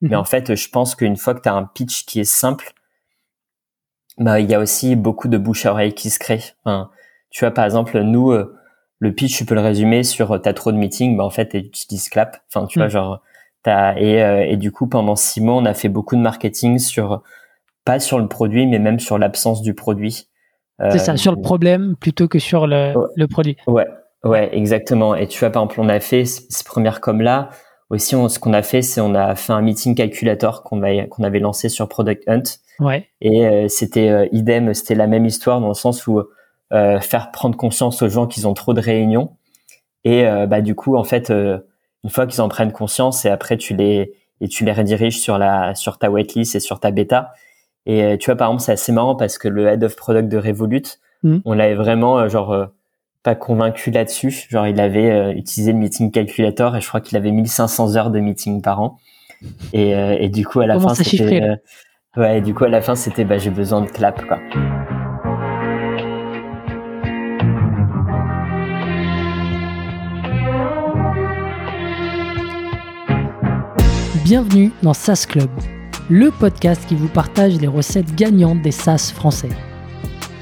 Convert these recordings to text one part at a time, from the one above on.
Mais en fait, je pense qu'une fois que tu as un pitch qui est simple, bah, il y a aussi beaucoup de bouche à oreille qui se crée. Enfin, tu vois, par exemple, nous, euh, le pitch, tu peux le résumer sur euh, t'as trop de meetings, bah, en fait, tu utilises Clap. Enfin, tu vois, mm. genre, t'as, et, euh, et du coup, pendant six mois, on a fait beaucoup de marketing sur, pas sur le produit, mais même sur l'absence du produit. C'est ça, sur le problème plutôt que sur le, le produit. Ouais, ouais, exactement. Et tu vois, par exemple, on a fait ces premières comme là, aussi, ce qu'on a fait, c'est on a fait un meeting calculator qu'on qu'on avait lancé sur Product Hunt. Ouais. Et euh, c'était euh, idem, c'était la même histoire dans le sens où euh, faire prendre conscience aux gens qu'ils ont trop de réunions. Et bah du coup, en fait, une fois qu'ils en prennent conscience, et après tu les et tu les rediriges sur la sur ta waitlist et sur ta bêta. Et tu vois, par exemple, c'est assez marrant parce que le head of product de Revolut, mmh. on l'avait vraiment genre pas convaincu là-dessus. Genre, il avait euh, utilisé le meeting calculator et je crois qu'il avait 1500 heures de meeting par an. Et, euh, et du coup, à la fin, c'était, euh, ouais, du coup, à la fin, c'était, bah, j'ai besoin de clap, quoi. Bienvenue dans SaaS Club, le podcast qui vous partage les recettes gagnantes des SaaS français.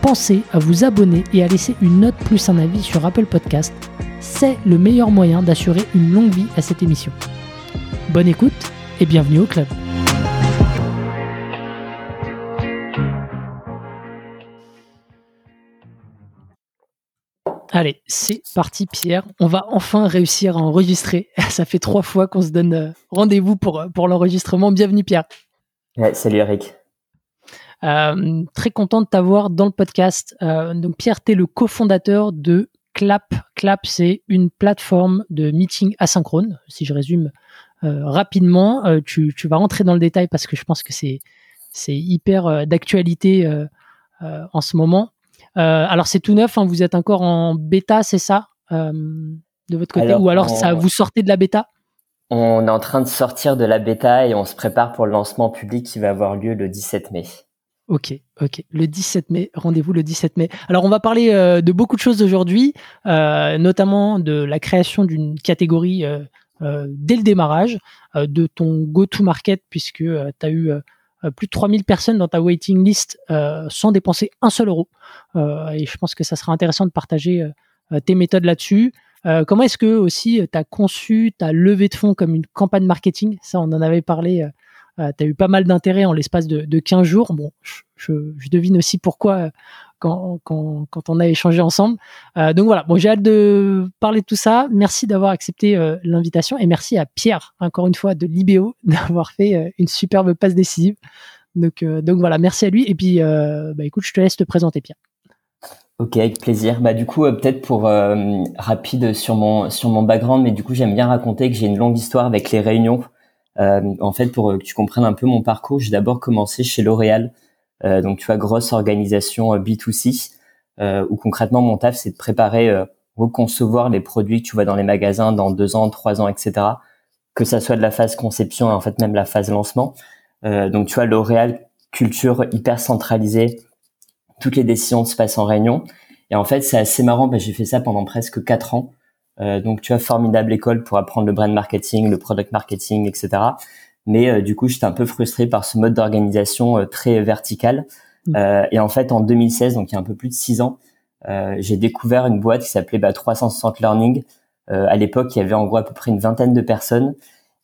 pensez à vous abonner et à laisser une note plus un avis sur Apple Podcast. C'est le meilleur moyen d'assurer une longue vie à cette émission. Bonne écoute et bienvenue au club. Allez, c'est parti Pierre. On va enfin réussir à enregistrer. Ça fait trois fois qu'on se donne euh, rendez-vous pour, euh, pour l'enregistrement. Bienvenue Pierre. salut Eric. Euh, très content de t'avoir dans le podcast. Euh, donc Pierre, tu es le cofondateur de Clap. Clap, c'est une plateforme de meeting asynchrone. Si je résume euh, rapidement, tu, vas rentrer dans le détail parce que je pense que c'est c'est hyper d'actualité en ce moment. alors c'est tout neuf, hein, vous êtes encore en bêta, c'est ça de votre côté, ou alors ça vous sortez de la bêta? On est en train de sortir de la bêta et on se prépare pour le lancement public qui va avoir lieu le 17 mai. Ok, ok. Le 17 mai, rendez-vous le 17 mai. Alors on va parler euh, de beaucoup de choses aujourd'hui, euh, notamment de la création d'une catégorie euh, dès le démarrage, de ton go-to-market, puisque tu as eu plus de 3000 personnes dans ta waiting list sans dépenser un seul euro. et je pense que ça sera intéressant de partager tes méthodes là-dessus. comment est-ce que aussi tu as conçu ta levée de fonds comme une campagne marketing? Ça, on en avait parlé euh, tu as eu pas mal d'intérêt en l'espace de, de 15 jours. Bon, je, devine aussi pourquoi euh, quand, quand, quand, on a échangé ensemble. Euh, donc voilà, bon, j'ai hâte de parler de tout ça. Merci d'avoir accepté euh, l'invitation et merci à Pierre, encore une fois, de Libéo, d'avoir fait une superbe passe décisive. Donc, donc voilà, merci à lui. Et puis, bah, écoute, je te laisse te présenter, Pierre. Ok, avec plaisir. Bah du coup, peut-être pour rapide sur mon sur mon background, mais du coup j'aime bien raconter que j'ai une longue histoire avec les réunions. Euh, en fait, pour que tu comprennes un peu mon parcours, j'ai d'abord commencé chez L'Oréal, euh, donc tu vois grosse organisation euh, B2C, où concrètement mon taf c'est de préparer, reconcevoir les produits que tu vois dans les magasins dans deux ans, trois ans, etc. Que ça soit de la phase conception et en fait même la phase lancement. donc tu vois L'Oréal culture hyper centralisée, toutes les décisions se passent en réunion. Et en fait, c'est assez marrant, j'ai fait ça pendant presque quatre ans. Euh, donc tu as formidable école pour apprendre le brand marketing, le product marketing, etc. Mais euh, du coup, j'étais un peu frustré par ce mode d'organisation euh, très vertical. Mm. et en fait, en 2016, donc il y a un peu plus de six ans, j'ai découvert une boîte qui s'appelait bah, 360 Learning. à l'époque, il y avait en gros à peu près une vingtaine de personnes.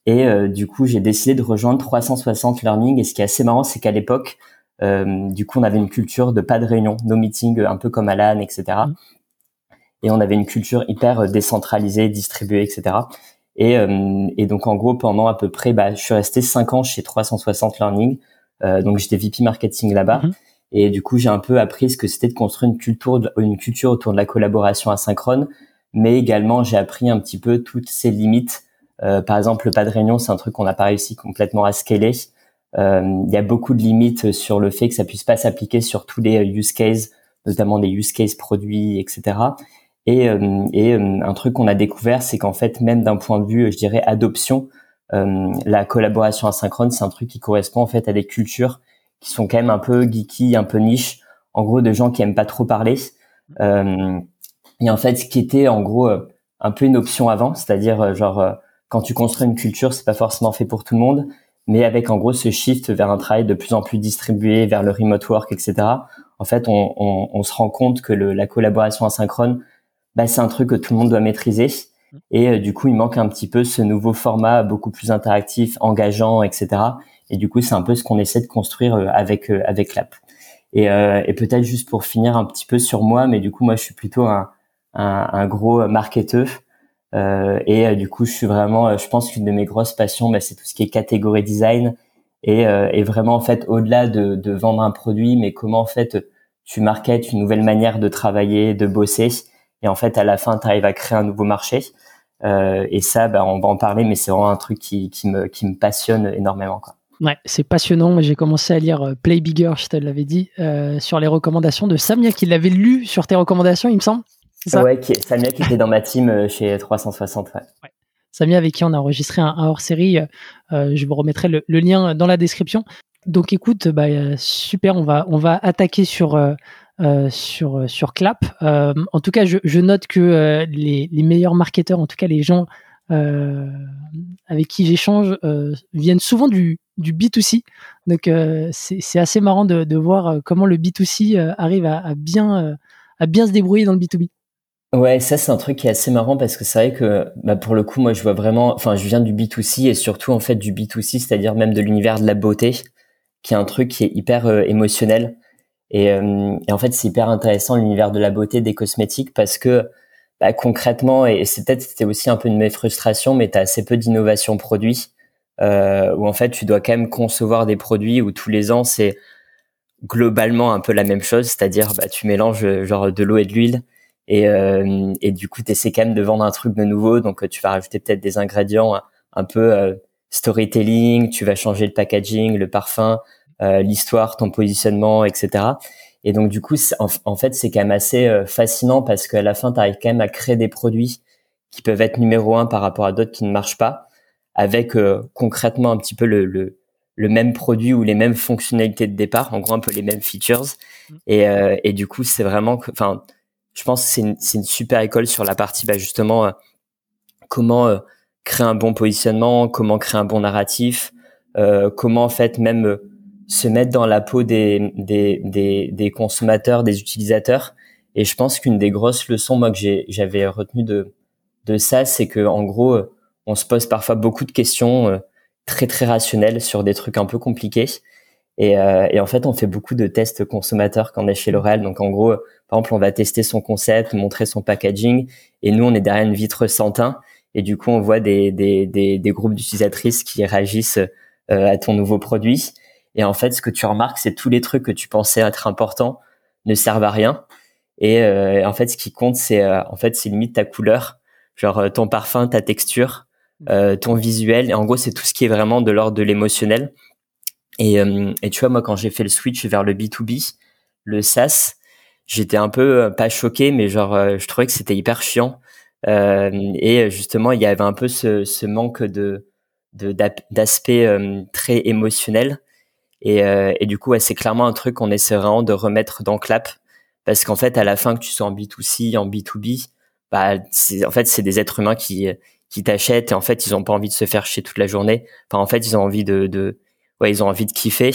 Et du coup, j'ai décidé de rejoindre 360 Learning. Et ce qui est assez marrant, c'est qu'à l'époque, du coup, on avait une culture de pas de réunion, nos meetings un peu comme Alan, etc et on avait une culture hyper euh, décentralisée, distribuée, etc. Et, euh, et donc en gros pendant à peu près, bah, je suis resté cinq ans chez 360 Learning, euh, donc j'étais VP marketing là-bas. Mhm. Et du coup, j'ai un peu appris ce que c'était de construire une culture, une culture autour de la collaboration asynchrone, mais également j'ai appris un petit peu toutes ses limites. Euh, par exemple, le pas de réunion, c'est un truc qu'on n'a pas réussi complètement à scaler. il y a beaucoup de limites sur le fait que ça puisse pas s'appliquer sur tous les use cases, notamment des use cases produits, etc. Et, et un truc qu'on a découvert, c'est qu'en fait, même d'un point de vue, je dirais, adoption, la collaboration asynchrone, c'est un truc qui correspond en fait à des cultures qui sont quand même un peu geeky, un peu niche, en gros de gens qui aiment pas trop parler. Euh, et en fait, ce qui était en gros euh, un peu une option avant, c'est-à-dire euh, genre euh, quand tu construis une culture, c'est pas forcément fait pour tout le monde, mais avec en gros ce shift vers un travail de plus en plus distribué, vers le remote work, etc. En fait, on, on, on se rend compte que le, la collaboration asynchrone, bah, c'est un truc que tout le monde doit maîtriser. Et du coup, il manque un petit peu ce nouveau format beaucoup plus interactif, engageant, etc. Et du coup, c'est un peu ce qu'on essaie de construire avec avec l'app. Et, et peut-être juste pour finir un petit peu sur moi, mais du coup, moi, je suis plutôt un, un, un gros marketeur. Euh, et euh, du coup, je suis vraiment, euh, je pense qu'une de mes grosses passions, bah, c'est tout ce qui est catégorie design et, euh, et vraiment en fait au-delà de, de, vendre un produit, mais comment en fait tu marketes une nouvelle manière de travailler, de bosser, et en fait à la fin tu arrives à créer un nouveau marché. Euh, et ça, bah, on va en parler, mais c'est vraiment un truc qui, qui, me, qui me passionne énormément. Quoi. Ouais, c'est passionnant. J'ai commencé à lire Play Bigger, je te l'avais dit, euh, sur les recommandations de Samia, qui l'avait lu sur tes recommandations, il me semble. Ouais, qui, Samia qui était dans ma team euh, chez 360. Ouais. ouais. Samia avec qui on a enregistré un, un hors-série. Euh, je vous remettrai le, le, lien dans la description. Donc écoute, bah, super, on va, on va attaquer sur, euh, sur, sur Clap. Euh, en tout cas, je, note que euh, les, les, meilleurs marketeurs, en tout cas les gens avec qui j'échange, viennent souvent du, du B2C. Donc c'est assez marrant de, de, voir comment le B2C arrive à, à bien, à bien se débrouiller dans le B2B. Ouais, ça c'est un truc qui est assez marrant parce que c'est vrai que bah, pour le coup, moi je vois vraiment, enfin je viens du B2C et surtout en fait du B2C, c'est-à-dire même de l'univers de la beauté, qui est un truc qui est hyper euh, émotionnel. Et, euh, et, en fait c'est hyper intéressant l'univers de la beauté, des cosmétiques parce que bah, concrètement, et c'est peut-être c'était aussi un peu de mes frustrations, mais tu as assez peu d'innovation produit, euh, où en fait tu dois quand même concevoir des produits où tous les ans c'est globalement un peu la même chose, c'est-à-dire bah, tu mélanges genre de l'eau et de l'huile et, euh, et du coup, tu essaies quand même de vendre un truc de nouveau. Donc, tu vas rajouter peut-être des ingrédients un peu euh, storytelling, tu vas changer le packaging, le parfum, euh, l'histoire, ton positionnement, etc. Et donc, du coup, en, fait, c'est quand même assez euh, fascinant parce qu'à la fin, tu arrives quand même à créer des produits qui peuvent être numéro un par rapport à d'autres qui ne marchent pas, avec euh, concrètement un petit peu le, le, le, même produit ou les mêmes fonctionnalités de départ, en gros un peu les mêmes features. Mmh. Et, et du coup, c'est vraiment, enfin, je pense que c'est une, une, super école sur la partie bah, justement euh, comment euh, créer un bon positionnement, comment créer un bon narratif, euh, comment en fait même euh, se mettre dans la peau des, des, des, des, consommateurs, des utilisateurs. Et je pense qu'une des grosses leçons moi que j'avais retenu de, de ça, c'est que en gros, on se pose parfois beaucoup de questions très très rationnelles sur des trucs un peu compliqués. Et, euh, et, en fait, on fait beaucoup de tests consommateurs quand on est chez L'Oréal. Donc, en gros, par exemple, on va tester son concept, montrer son packaging, et nous, on est derrière une vitre sans teint. Et du coup, on voit des, des, des, des groupes d'utilisatrices qui réagissent euh, à ton nouveau produit. Et en fait, ce que tu remarques, c'est tous les trucs que tu pensais être importants ne servent à rien. Et euh, en fait, ce qui compte, c'est euh, en fait, c'est limite ta couleur, genre euh, ton parfum, ta texture, ton visuel. Et en gros, c'est tout ce qui est vraiment de l'ordre de l'émotionnel. Et, euh, et tu vois, moi, quand j'ai fait le switch vers le B2B, le SaaS, j'étais un peu euh, pas choqué, mais genre, euh, je trouvais que c'était hyper chiant. Euh, et justement, il y avait un peu ce, ce manque de d'aspect très émotionnel. Et, et du coup, ouais, c'est clairement un truc qu'on essaie vraiment de remettre dans Clap, parce qu'en fait, à la fin, que tu sois en B2C, en B2B, bah, en fait, c'est des êtres humains qui qui t'achètent et en fait, ils ont pas envie de se faire chier toute la journée. Enfin, en fait, ils ont envie de, de ouais, ils ont envie de kiffer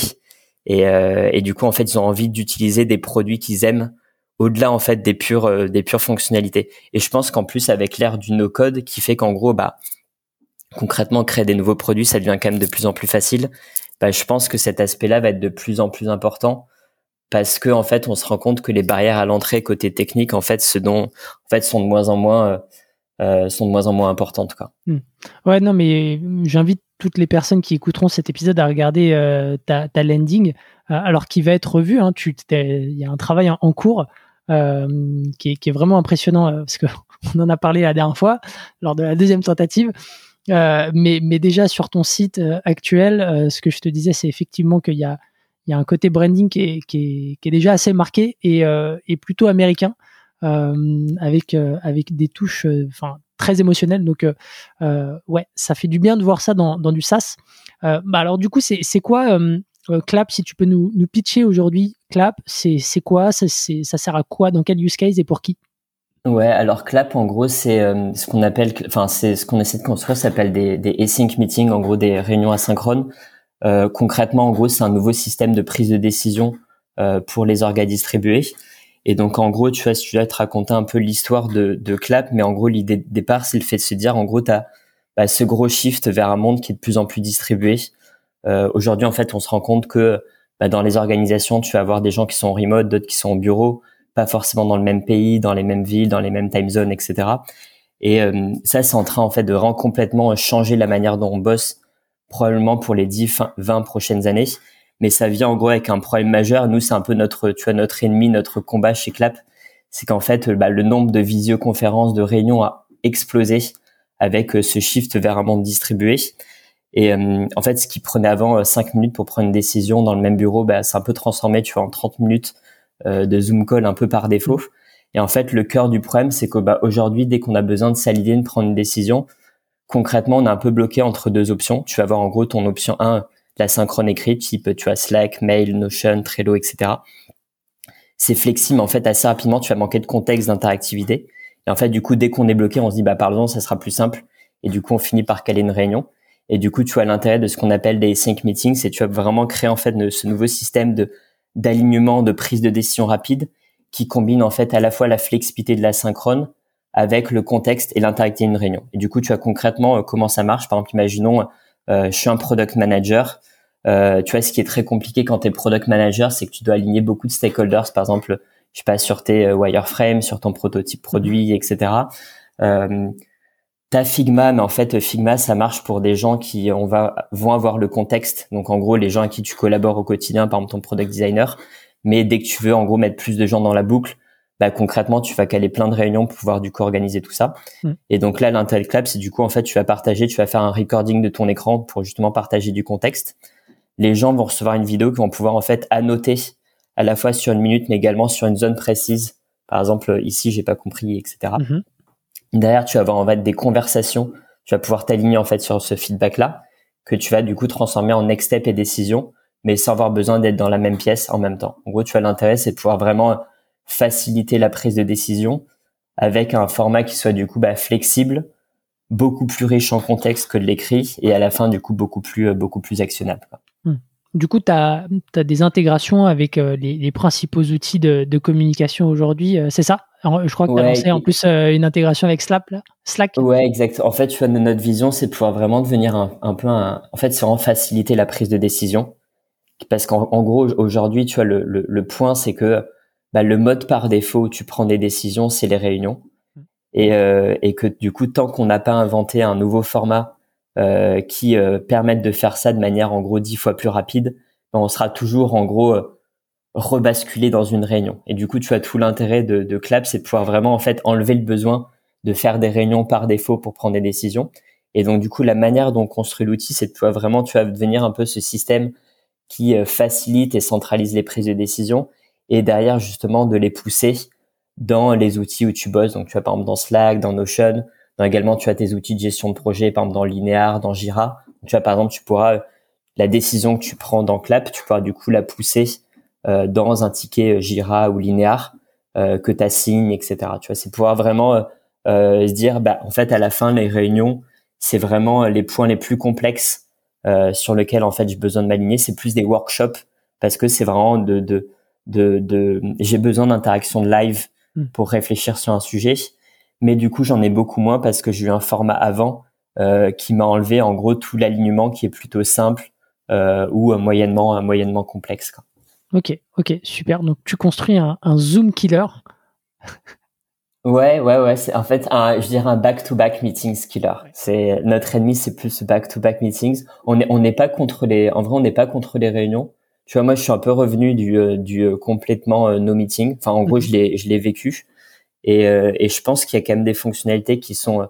et, euh, et du coup en fait ils ont envie d'utiliser des produits qu'ils aiment au-delà en fait des pures euh, des pures fonctionnalités. Et je pense qu'en plus avec l'ère du no code qui fait qu'en gros bah concrètement créer des nouveaux produits ça devient quand même de plus en plus facile. Bah, je pense que cet aspect-là va être de plus en plus important parce que en fait on se rend compte que les barrières à l'entrée côté technique en fait ce dont en fait sont de moins en moins euh, euh sont de moins en moins importantes quoi. Hmm. Ouais non mais j'invite toutes les personnes qui écouteront cet épisode à regarder euh, ta, ta, landing, euh, alors qu'il va être revu. Hein, il y a un travail en, cours euh, qui est, qui, est, vraiment impressionnant parce que on en a parlé la dernière fois lors de la deuxième tentative. Mais, mais déjà sur ton site actuel, ce que je te disais, c'est effectivement qu'il y a, il y a un côté branding qui est, qui est, qui est déjà assez marqué et, et plutôt américain, avec, avec des touches enfin très émotionnelles. Donc, ouais, ça fait du bien de voir ça dans, dans du SaaS. bah alors, du coup, c'est quoi Clap, si tu peux nous, nous pitcher aujourd'hui, Clap, c'est quoi ça, ça sert à quoi Dans quel use case et pour qui? Ouais, alors Clap, en gros, c'est euh, ce qu'on appelle, enfin, c'est ce qu'on essaie de construire, ça s'appelle des, des async meetings, en gros, des réunions asynchrones. Euh, concrètement, en gros, c'est un nouveau système de prise de décision euh, pour les orgas distribués. Et donc, en gros, tu vois, si tu dois te raconter un peu l'histoire de, de Clap, mais en gros, l'idée de départ, c'est le fait de se dire, en gros, tu as bah, ce gros shift vers un monde qui est de plus en plus distribué. Euh, Aujourd'hui, en fait, on se rend compte que bah, dans les organisations, tu vas avoir des gens qui sont en remote, d'autres qui sont au bureau pas forcément dans le même pays, dans les mêmes villes, dans les mêmes time zones, etc. Et euh, ça, c'est en train en fait de rendre complètement changer la manière dont on bosse, probablement pour les 10, 20 prochaines années. Mais ça vient en gros avec un problème majeur. Nous, c'est un peu notre, tu vois, notre ennemi, notre combat chez Clap, c'est qu'en fait, bah, le nombre de visioconférences, de réunions a explosé avec euh, ce shift vers un monde distribué. Et euh, en fait, ce qui prenait avant 5 minutes pour prendre une décision dans le même bureau, bah, c'est un peu transformé, tu vois, en 30 minutes euh, de Zoom call un peu par défaut. Et en fait, le cœur du problème, c'est que bah, dès qu'on a besoin de s'aligner, de prendre une décision, concrètement, on est un peu bloqué entre deux options. Tu vas avoir en gros ton option 1, la synchrone écrite, type tu as Slack, Mail, Notion, Trello, etc. C'est flexible, en fait, assez rapidement, tu vas manquer de contexte, d'interactivité. Et en fait, du coup, dès qu'on est bloqué, on se dit, bah, pardon, ça sera plus simple. Et du coup, on finit par caler une réunion. Et du coup, tu as l'intérêt de ce qu'on appelle des sync meetings, c'est tu vas vraiment créer, en fait, ce nouveau système de d'alignement, de prise de décision rapide qui combine en fait à la fois la flexibilité de la synchrone avec le contexte et l'interactivité d'une réunion. Et du coup, tu vois concrètement euh, comment ça marche? Par exemple, imaginons, euh, je suis un product manager. Euh, tu vois, ce qui est très compliqué quand tu es product manager, c'est que tu dois aligner beaucoup de stakeholders, par exemple, je sais pas, sur tes wireframes, sur ton prototype produit, etc. Euh, T'as Figma, mais en fait Figma ça marche pour des gens qui on va vont avoir le contexte. Donc en gros les gens à qui tu collabores au quotidien, par exemple ton product designer. Mais dès que tu veux en gros mettre plus de gens dans la boucle, bah concrètement tu vas caler plein de réunions pour pouvoir du coup organiser tout ça. Mm. Et donc là l'Intel Club c'est du coup en fait tu vas partager, tu vas faire un recording de ton écran pour justement partager du contexte. Les gens vont recevoir une vidéo qui vont pouvoir en fait annoter à la fois sur une minute mais également sur une zone précise. Par exemple ici j'ai pas compris etc. Derrière, tu vas avoir en fait des conversations. Tu vas pouvoir t'aligner en fait sur ce feedback-là que tu vas du coup transformer en next step et décision, mais sans avoir besoin d'être dans la même pièce en même temps. En gros, tu as l'intérêt, c'est de pouvoir vraiment faciliter la prise de décision avec un format qui soit du coup bah, flexible, beaucoup plus riche en contexte que de l'écrit et à la fin du coup beaucoup plus euh, beaucoup plus actionnable. Hmm. Du coup, tu as, des intégrations avec euh, les, principaux outils de, de communication aujourd'hui, euh, c'est ça? Je crois que tu as lancé en plus euh, une intégration avec Slack. Là. Slack? Ouais, exact. En fait, tu vois, notre vision, c'est de pouvoir vraiment devenir un, peu un. En fait, c'est vraiment faciliter la prise de décision. Parce qu'en gros, aujourd'hui, tu vois, le, le, point, c'est que bah, le mode par défaut où tu prends des décisions, c'est les réunions. Et, euh, et que du coup, tant qu'on n'a pas inventé un nouveau format euh, qui permette de faire ça de manière, en gros, dix fois plus rapide, ben, on sera toujours, en gros, rebasculer dans une réunion. Et du coup, tu as tout l'intérêt de, de Clap, c'est de pouvoir vraiment en fait enlever le besoin de faire des réunions par défaut pour prendre des décisions. Et donc du coup, la manière dont on construit l'outil, c'est de pouvoir vraiment, tu vas devenir un peu ce système qui euh, facilite et centralise les prises de décision et derrière justement de les pousser dans les outils où tu bosses. Donc tu as par exemple dans Slack, dans Notion, dans également tu as tes outils de gestion de projet, par exemple dans Linear, dans Jira. Tu vois par exemple, tu pourras la décision que tu prends dans Clap, tu pourras du coup la pousser euh, dans un ticket Jira ou Linéar euh, que tu assignes, etc. Tu vois, c'est pouvoir vraiment euh, se dire, bah, en fait, à la fin, les réunions, c'est vraiment les points les plus complexes sur lesquels en fait j'ai besoin de m'aligner. C'est plus des workshops parce que c'est vraiment de, de, de, de j'ai besoin d'interaction live hmm. pour réfléchir sur un sujet. Mais du coup, j'en ai beaucoup moins parce que j'ai eu un format avant euh, qui m'a enlevé en gros tout l'alignement qui est plutôt simple euh, ou moyennement moyennement complexe. Quoi. Ok, ok, super. Donc tu construis un, Zoom killer. Ouais, ouais, ouais. C'est en fait un, je dirais un back-to-back meetings killer. C'est notre ennemi, c'est plus back-to-back meetings. On est, on n'est pas contre les, en vrai, on n'est pas contre les réunions. Tu vois, moi, je suis un peu revenu du, euh, du euh, complètement euh, no meeting. Enfin, en gros, mhm. je l'ai, je l'ai vécu. Et, et je pense qu'il y a quand même des fonctionnalités qui sont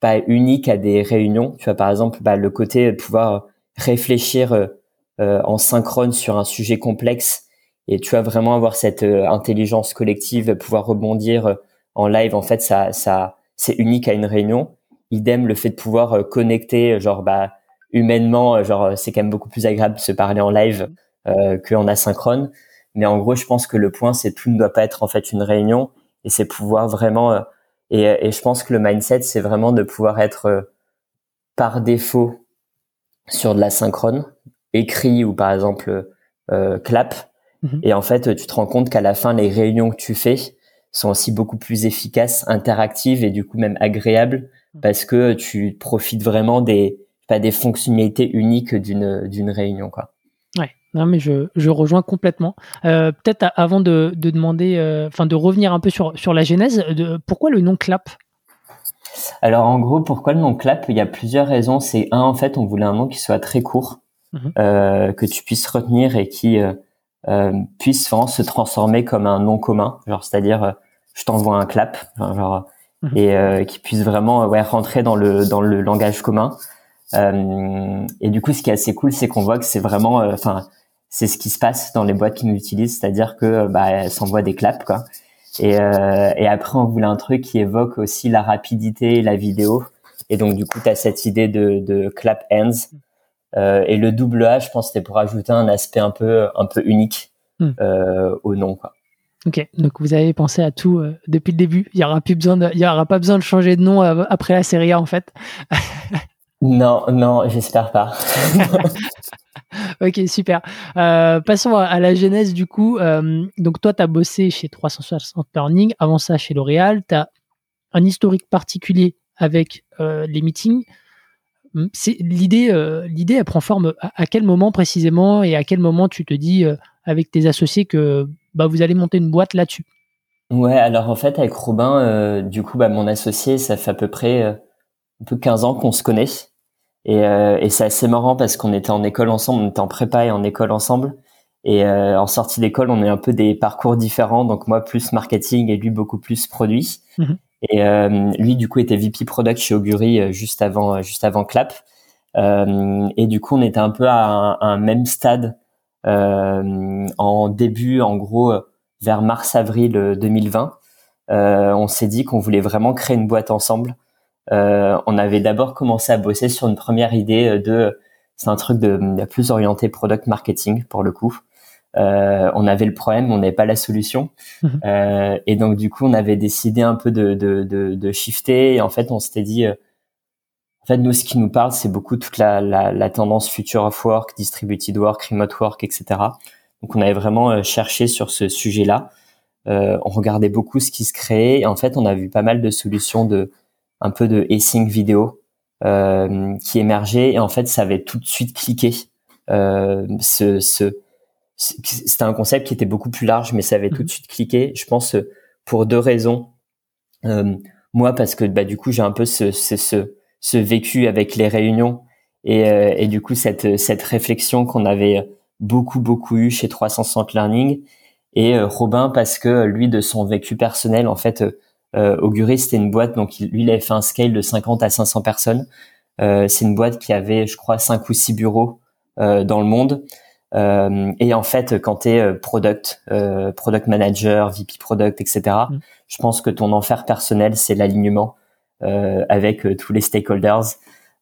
pas unique à des réunions. Tu vois, par exemple, bah, le côté pouvoir réfléchir en synchrone sur un sujet complexe et tu vas vraiment avoir cette intelligence collective, pouvoir rebondir en live. En fait, ça, ça, c'est unique à une réunion. Idem, le fait de pouvoir connecter, genre, bah, humainement, genre, c'est quand même beaucoup plus agréable de se parler en live euh, qu'en asynchrone. Mais en gros, je pense que le point, c'est tout ne doit pas être en fait une réunion et c'est pouvoir vraiment. Euh, et, je pense que le mindset, c'est vraiment de pouvoir être euh, par défaut sur de la synchrone, écrit ou par exemple euh, clap. Mhm. Et en fait, tu te rends compte qu'à la fin, les réunions que tu fais sont aussi beaucoup plus efficaces, interactives et du coup même agréables mhm. parce que tu profites vraiment des pas des fonctionnalités uniques d'une d'une réunion quoi. Non, mais je, je rejoins complètement. Euh, peut-être avant de, de demander, euh, enfin de revenir un peu sur, sur la genèse, de, pourquoi le nom Clap? Alors en gros, pourquoi le nom Clap? Il y a plusieurs raisons. C'est un, en fait, on voulait un nom qui soit très court, mhm. euh, que tu puisses retenir et qui puisse vraiment se transformer comme un nom commun. Genre, c'est-à-dire, je t'envoie un clap, genre, mhm. et qui puisse vraiment ouais, rentrer dans le, dans le langage commun. et du coup, ce qui est assez cool, c'est qu'on voit que c'est vraiment, enfin c'est ce qui se passe dans les boîtes qui nous utilisent, c'est-à-dire que bah elles s'envoient des claps quoi. Et, euh, et après on voulait un truc qui évoque aussi la rapidité et la vidéo. Et donc du coup tu as cette idée de, de clap hands. Euh, et le double A, je pense, c'était pour ajouter un aspect un peu un peu unique hmm. euh, au nom quoi. Ok, donc vous avez pensé à tout euh, depuis le début. Il y aura plus besoin, de, il y aura pas besoin de changer de nom euh, après la série A en fait. non, non, j'espère pas. ok, super. Euh, passons à, la genèse du coup. Donc toi, tu as bossé chez 360 Learning, avant ça chez L'Oréal. Tu as un historique particulier avec les meetings. Hum, c'est l'idée, l'idée, elle prend forme à, quel moment précisément et à quel moment tu te dis avec tes associés que bah, vous allez monter une boîte là-dessus? Ouais, alors en fait avec Robin, du coup, bah, mon associé, ça fait à peu près un peu 15 ans qu'on se connaît. Et, euh, et c'est assez marrant parce qu'on était en école ensemble, on était en prépa et en école ensemble. Et euh, en sortie d'école, on est un peu des parcours différents. Donc moi, plus marketing et lui, beaucoup plus produit. Mhm. Et euh, lui, du coup, était VP Product chez Augury euh, juste avant, juste avant Clap. et du coup, on était un peu à un, même stade en début, en gros, vers mars-avril 2020. on s'est dit qu'on voulait vraiment créer une boîte ensemble. Euh, on avait d'abord commencé à bosser sur une première idée euh, de, c'est un truc de, plus orienté product marketing pour le coup. Euh, on avait le problème, on n'avait pas la solution. Mhm. Euh, et donc du coup, on avait décidé un peu de, de, de, de shifter. Et en fait, on s'était dit, euh, en fait, nous, ce qui nous parle, c'est beaucoup toute la, la, la, tendance future of work, distributed work, remote work, etc. Donc, on avait vraiment cherché sur ce sujet-là. on regardait beaucoup ce qui se créait. Et en fait, on a vu pas mal de solutions de un peu de async vidéo euh, qui émergeait et en fait ça avait tout de suite cliqué. Euh, ce, ce, c'était un concept qui était beaucoup plus large, mais ça avait tout de mhm. suite cliqué. Je pense pour deux raisons. Euh, moi parce que bah du coup j'ai un peu ce, ce, ce, ce, vécu avec les réunions et, euh, et du coup cette cette réflexion qu'on avait beaucoup beaucoup eu chez 360 Learning et euh, Robin parce que lui de son vécu personnel en fait euh, Augury, c'était une boîte, donc lui, il avait fait un scale de 50 à 500 personnes. Euh, c'est une boîte qui avait, je crois, 5 ou 6 bureaux euh, dans le monde. Euh, et en fait, quand tu es euh, product, euh, product manager, VP product, etc., mm. je pense que ton enfer personnel, c'est l'alignement avec tous les stakeholders.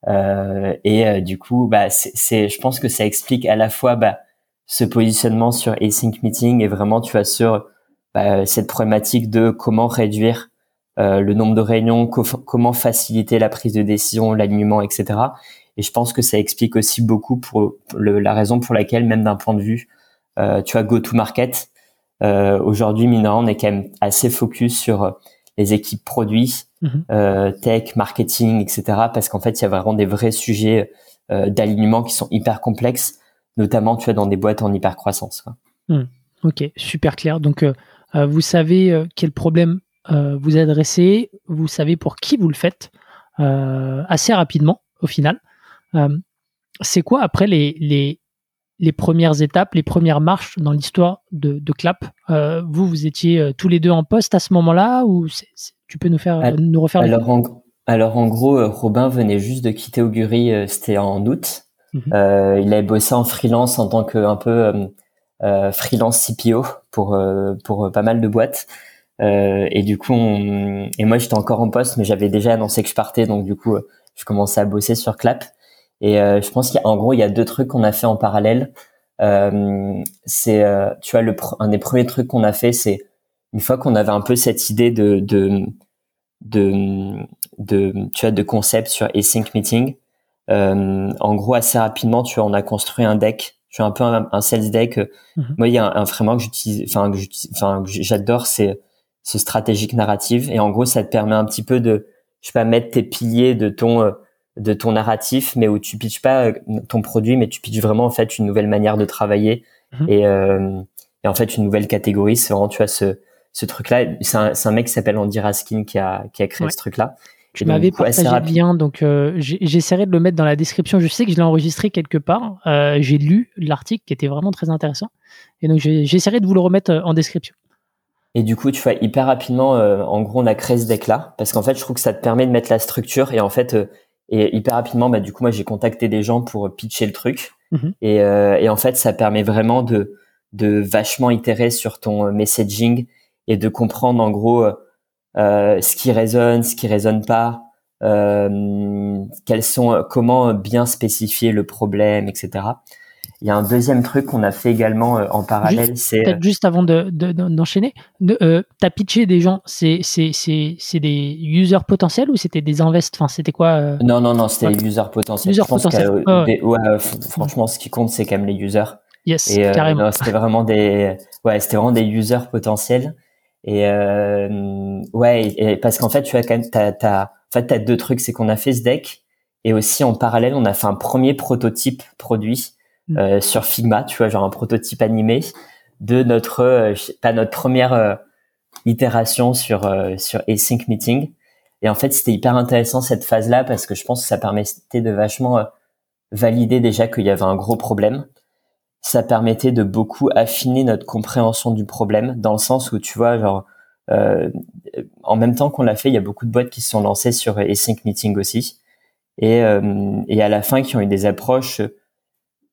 et du coup, bah, c'est, je pense que ça explique à la fois bah, ce positionnement sur async meeting et vraiment, tu as sur bah, cette problématique de comment réduire euh, le nombre de réunions, comment faciliter la prise de décision, l'alignement, etc. Et je pense que ça explique aussi beaucoup pour la raison pour laquelle, même d'un point de vue, euh, tu as go-to-market, euh, aujourd'hui, minant, on est quand même assez focus sur les équipes produits, mhm. euh, tech, marketing, etc. Parce qu'en fait, il y a vraiment des vrais sujets d'alignement qui sont hyper complexes, notamment, tu as dans des boîtes en hyper croissance. Hmm. Ok, super clair. Donc, vous savez quel problème vous adressez, vous savez pour qui vous le faites assez rapidement au final. Euh, c'est quoi après les, les, les, premières étapes, les premières marches dans l'histoire de, de, Clap? Vous, vous étiez tous les deux en poste à ce moment-là ou tu peux nous faire nous refaire alors, en, Alors en gros, Robin venait juste de quitter Augury, c'était en août. Mhm. il avait bossé en freelance en tant que un peu freelance CPO pour pour pas mal de boîtes. et du coup, et moi j'étais encore en poste, mais j'avais déjà annoncé que je partais, donc du coup, je commençais à bosser sur Clap. Et je pense qu'en gros, il y a deux trucs qu'on a fait en parallèle. Euh, c'est, euh, tu vois, le un des premiers trucs qu'on a fait, c'est une fois qu'on avait un peu cette idée de, de, de, de, tu vois, de concept sur async meeting. Euh, en gros, assez rapidement, tu vois, on a construit un deck. Tu vois, un peu un, sales deck. Mhm. Moi, il y a un, un framework que j'utilise, enfin, que enfin, j'adore, c'est ce stratégique narrative. Et en gros, ça te permet un petit peu de, je sais pas, mettre tes piliers de ton, euh, de ton narratif, mais où tu pitches pas euh, ton produit, mais tu pitches vraiment en fait une nouvelle manière de travailler mhm. et, euh, et, en fait une nouvelle catégorie. C'est vraiment tu vois ce ce truc-là. C'est un, un, mec qui s'appelle Andy Raskin qui a qui a créé ce truc-là. Tu m'avais partagé le lien, donc euh, j'essaierai de le mettre dans la description. Je sais que je l'ai enregistré quelque part. Euh, j'ai lu l'article qui était vraiment très intéressant, et donc j'essaierai de vous le remettre en description. Et du coup, tu vois, hyper rapidement, en gros, on a créé ce deck-là, parce qu'en fait, je trouve que ça te permet de mettre la structure, et en fait, et hyper rapidement, bah, du coup, moi, j'ai contacté des gens pour pitcher le truc. Mhm. Et, euh, et, en fait, ça permet vraiment de, de vachement itérer sur ton messaging et de comprendre en gros euh, ce qui résonne, ce qui résonne pas, euh, quels sont, comment bien spécifier le problème, etc. Il y a un deuxième truc qu'on a fait également euh, en parallèle, c'est peut-être juste avant de, d'enchaîner, de, euh, t'as pitché des gens, c'est c'est c'est c'est des users potentiels ou c'était des invests, enfin c'était quoi euh? Non non non, c'était des users potentiels. Users potentiels. ouais. franchement, ce qui compte c'est quand même les users. Yes, et, carrément. c'était vraiment des ouais, c'était vraiment des users potentiels. Et ouais, et, parce qu'en fait, tu as quand même t'as t'as en fait t'as deux trucs, c'est qu'on a fait ce deck et aussi en parallèle, on a fait un premier prototype produit Mm. Euh, sur Figma, tu vois, genre un prototype animé de notre euh, pas notre première euh, itération sur sur async meeting. Et en fait, c'était hyper intéressant cette phase-là parce que je pense que ça permettait de vachement valider déjà qu'il y avait un gros problème. Ça permettait de beaucoup affiner notre compréhension du problème dans le sens où tu vois, genre, euh, en même temps qu'on l'a fait, il y a beaucoup de boîtes qui se sont lancées sur async meeting aussi. Et, et à la fin, qui ont eu des approches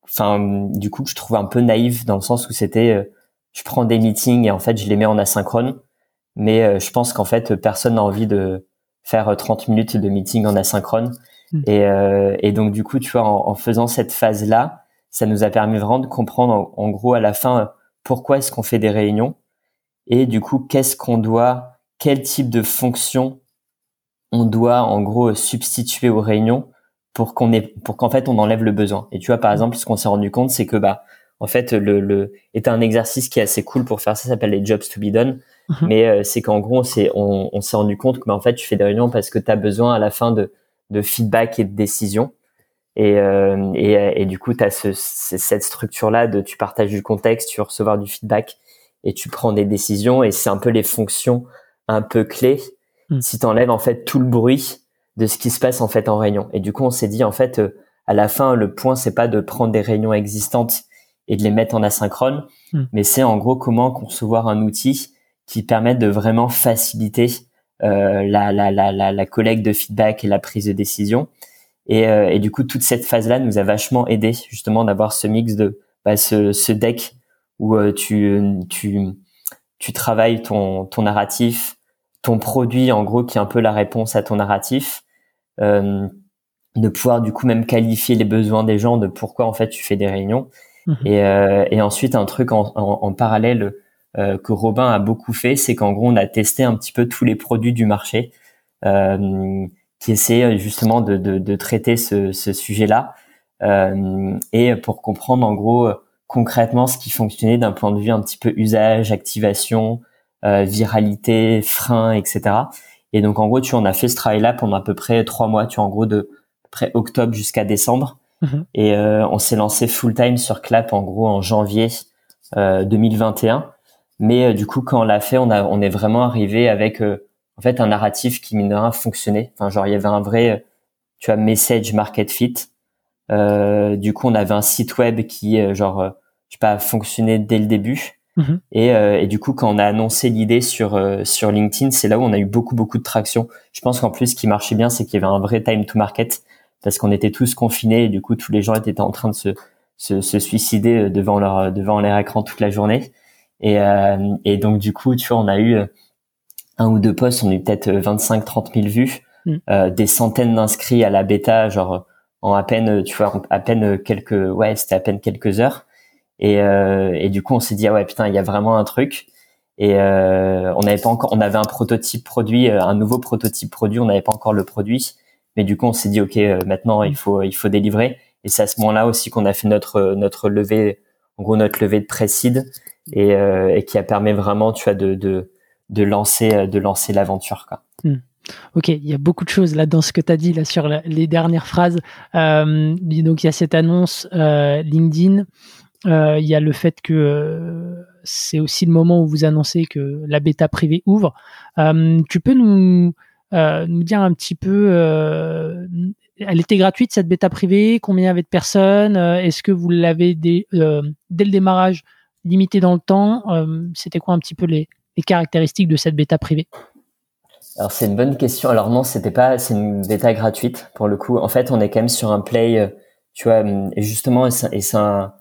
enfin du coup je trouve un peu naïf dans le sens où c'était euh, je prends des meetings et en fait je les mets en asynchrone mais euh, je pense qu'en fait personne n'a envie de faire 30 euh, minutes de meeting en asynchrone mm. et, et donc du coup tu vois en, faisant cette phase là ça nous a permis vraiment de comprendre en, gros à la fin pourquoi est-ce qu'on fait des réunions et du coup qu'est-ce qu'on doit quel type de fonction on doit en gros substituer aux réunions pour qu'on ait, pour qu'en fait on enlève le besoin. Et tu vois, par exemple, ce qu'on s'est rendu compte, c'est que bah, en fait, le, le est un exercice qui est assez cool pour faire ça, ça s'appelle les jobs to be done. Mhm. Mais euh, c'est qu'en gros, c'est, on, on s'est rendu compte que bah, en fait, tu fais des réunions parce que tu as besoin à la fin de, de feedback et de décision. Et, euh, et, et, du coup, tu as ce, cette structure-là de tu partages du contexte, tu recevoir du feedback et tu prends des décisions. Et c'est un peu les fonctions un peu clés. Mm. Si tu enlèves en fait tout le bruit, de ce qui se passe en fait en réunion. Et du coup, on s'est dit en fait, euh, à la fin, le point c'est pas de prendre des réunions existantes et de les mettre en asynchrone, hmm. mais c'est en gros comment concevoir un outil qui permette de vraiment faciliter euh, la, la, la, la, la collecte de feedback et la prise de décision. Et, euh, et du coup, toute cette phase-là nous a vachement aidé justement d'avoir ce mix de bah, ce, ce deck où euh, tu, tu, tu travailles ton, ton narratif, ton produit en gros qui est un peu la réponse à ton narratif, de pouvoir du coup même qualifier les besoins des gens de pourquoi en fait tu fais des réunions. Mhm. Et, euh, et, ensuite un truc en, en, parallèle euh, que Robin a beaucoup fait, c'est qu'en gros on a testé un petit peu tous les produits du marché euh, qui essaient justement de, de, de traiter ce, ce sujet-là euh, et pour comprendre en gros concrètement ce qui fonctionnait d'un point de vue un petit peu usage, activation, viralité, frein, etc. Et donc en gros, tu en as fait ce travail-là pendant à peu près trois mois, tu en gros de près octobre jusqu'à décembre. Mhm. Et euh, on s'est lancé full time sur Clap en gros en janvier euh, 2021. Mais euh, du coup, quand on l'a fait, on a on est vraiment arrivé avec euh, en fait un narratif qui mine de rien fonctionnait. Enfin genre il y avait un vrai tu vois message market fit. du coup, on avait un site web qui genre je sais pas fonctionnait dès le début. Mhm. Et, euh, et, du coup, quand on a annoncé l'idée sur sur LinkedIn, c'est là où on a eu beaucoup beaucoup de traction. Je pense qu'en plus, ce qui marchait bien, c'est qu'il y avait un vrai time to market parce qu'on était tous confinés et du coup, tous les gens étaient en train de se se, se suicider devant leur devant leur écran toute la journée. Et, et donc du coup, tu vois, on a eu un ou deux posts, on a eu peut-être 25-30 000 vues, mm. des centaines d'inscrits à la bêta, genre en à peine, tu vois, à peine quelques, ouais, c'était à peine quelques heures. Et, euh, et du coup, on s'est dit, ah ouais, putain, il y a vraiment un truc. Et euh, on n'avait pas encore, on avait un prototype produit, euh, un nouveau prototype produit, on n'avait pas encore le produit. Mais du coup, on s'est dit, ok, maintenant, il faut, il faut délivrer. Et c'est à ce moment-là aussi qu'on a fait notre, notre levée, en gros, notre levée de précide et, qui a permis vraiment, tu vois, de, de, lancer, de lancer l'aventure, quoi. Hmm. Ok, il y a beaucoup de choses là dans ce que tu as dit là sur les dernières phrases. Donc il y a cette annonce LinkedIn, il y a le fait que c'est aussi le moment où vous annoncez que la bêta privée ouvre. tu peux nous, nous dire un petit peu, elle était gratuite cette bêta privée, combien y avait de personnes, est-ce que vous l'avez dès, dès le démarrage limité dans le temps, c'était quoi un petit peu les caractéristiques de cette bêta privée? Alors c'est une bonne question. Alors non, c'était pas, c'est une bêta gratuite pour le coup. En fait, on est quand même sur un play, euh, tu vois, justement, et c'est un,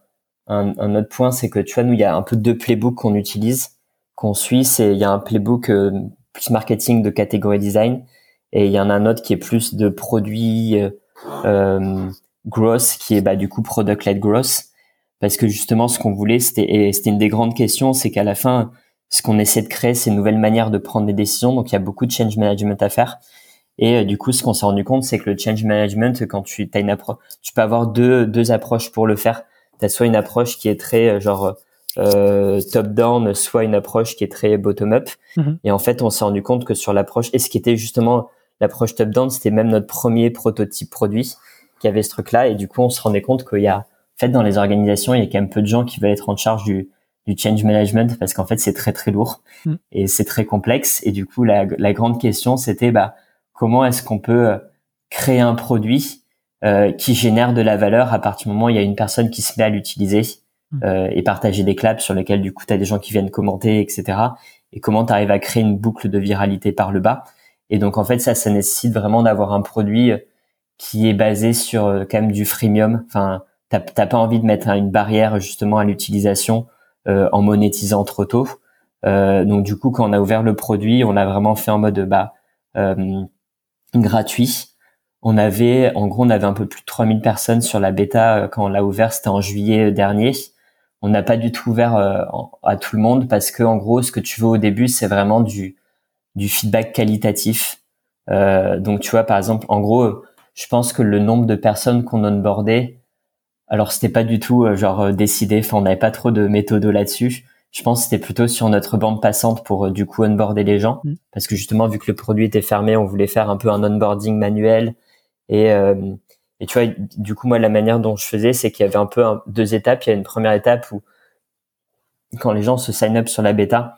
un, autre point, c'est que tu vois, nous, il y a un peu deux playbooks qu'on utilise, qu'on suit. C'est il y a un playbook euh, plus marketing de catégorie design, et il y en a un autre qui est plus de produits euh, euh growth, qui est bah du coup product led growth, parce que justement, ce qu'on voulait, c'était, c'était une des grandes questions, c'est qu'à la fin ce qu'on essaie de créer, c'est une nouvelle manière de prendre des décisions. Donc, il y a beaucoup de change management à faire. Et euh, du coup, ce qu'on s'est rendu compte, c'est que le change management, quand tu as une approche, tu peux avoir deux, deux approches pour le faire. Tu as soit une approche qui est très euh, genre euh, top-down, soit une approche qui est très bottom-up. Mm-hmm. Et en fait, on s'est rendu compte que sur l'approche, et ce qui était justement l'approche top-down, c'était même notre premier prototype produit qui avait ce truc-là. Et du coup, on se rendait compte qu'il y a, en fait, dans les organisations, il y a quand même peu de gens qui veulent être en charge du, du change management parce qu'en fait c'est très très lourd mm. et c'est très complexe et du coup la, la grande question c'était bah comment est-ce qu'on peut euh, créer un produit euh, qui génère de la valeur à partir du moment où il y a une personne qui se met à l'utiliser mm. euh, et partager des claps sur lesquels du coup tu as des gens qui viennent commenter etc et comment tu arrives à créer une boucle de viralité par le bas et donc en fait ça ça nécessite vraiment d'avoir un produit qui est basé sur euh, quand même du freemium enfin t'as pas envie de mettre une barrière justement à l'utilisation euh, en monétisant trop tôt. Euh, donc du coup, quand on a ouvert le produit, on l'a vraiment fait en mode bah euh, gratuit. On avait, en gros, on avait un peu plus de 3000 personnes sur la bêta quand on l'a ouvert, c'était en juillet dernier. On n'a pas du tout ouvert à tout le monde parce que, en gros, ce que tu veux au début, c'est vraiment du, du feedback qualitatif. Euh, donc, tu vois, par exemple, en gros, je pense que le nombre de personnes qu'on onboardait, alors c'était pas du tout euh, genre euh, décidé, enfin on n'avait pas trop de méthodo là-dessus. Je pense que c'était plutôt sur notre bande passante pour euh, du coup onboarder les gens, mm. parce que justement vu que le produit était fermé, on voulait faire un peu un onboarding manuel. Et, et tu vois, du coup moi la manière dont je faisais, c'est qu'il y avait un peu deux étapes. Il y a une première étape où quand les gens se sign up sur la bêta,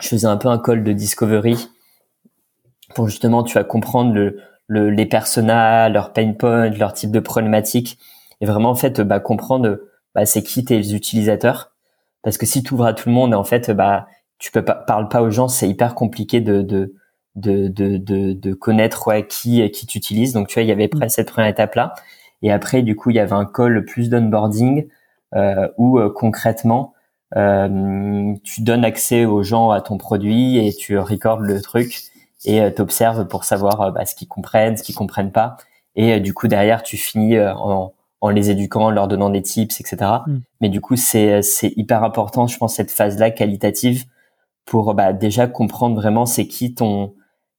je faisais un peu un call de discovery pour justement tu vas comprendre le, le, les personas, leurs pain points, leur type de problématique et vraiment en fait bah, comprendre bah, c'est qui tes utilisateurs. Parce que si tu ouvres à tout le monde en fait bah tu peux pas parles pas aux gens. C'est hyper compliqué de de de de de, de connaître ouais, qui qui tu utilises donc tu vois il y avait mm. cette première étape là et après du coup il y avait un call plus d'onboarding euh, où euh, concrètement euh, tu donnes accès aux gens à ton produit et tu recordes le truc et euh, t'observes pour savoir euh, bah, ce qu'ils comprennent ce qu'ils comprennent pas et euh, du coup derrière tu finis en en les éduquant, en leur donnant des tips, etc. Mm. Mais du coup, c'est c'est hyper important, je pense, cette phase-là qualitative pour bah, déjà comprendre vraiment c'est qui ton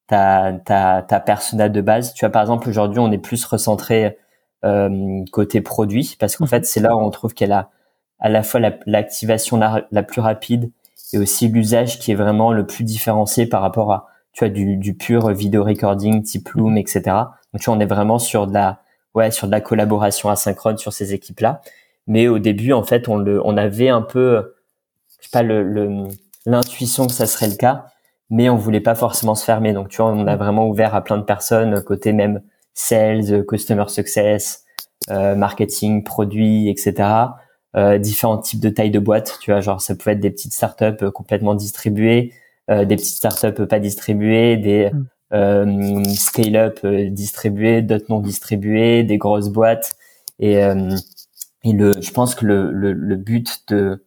ta ta ta persona de base. Tu vois, par exemple, aujourd'hui, on est plus recentré euh, côté produit parce qu'en mm. fait, c'est là où on trouve qu'elle a à la fois l'activation la, plus rapide et aussi l'usage qui est vraiment le plus différencié par rapport à tu vois du, du pur vidéo recording type Loom, etc. Donc tu vois, on est vraiment sur de la ouais, sur de la collaboration asynchrone sur ces équipes-là. Mais au début, en fait, on le, on avait un peu, je sais pas, le, l'intuition que ça serait le cas, mais on voulait pas forcément se fermer. Donc, tu vois, on a vraiment ouvert à plein de personnes, côté même sales, customer success, euh, marketing, produits, etc. différents types de tailles de boîtes. Tu vois, genre ça pouvait être des petites startups complètement distribuées, des petites startups pas distribuées, des mm. scale-up distribuées, d'autres non distribuées, des grosses boîtes. Et, et le, je pense que le, le, le but de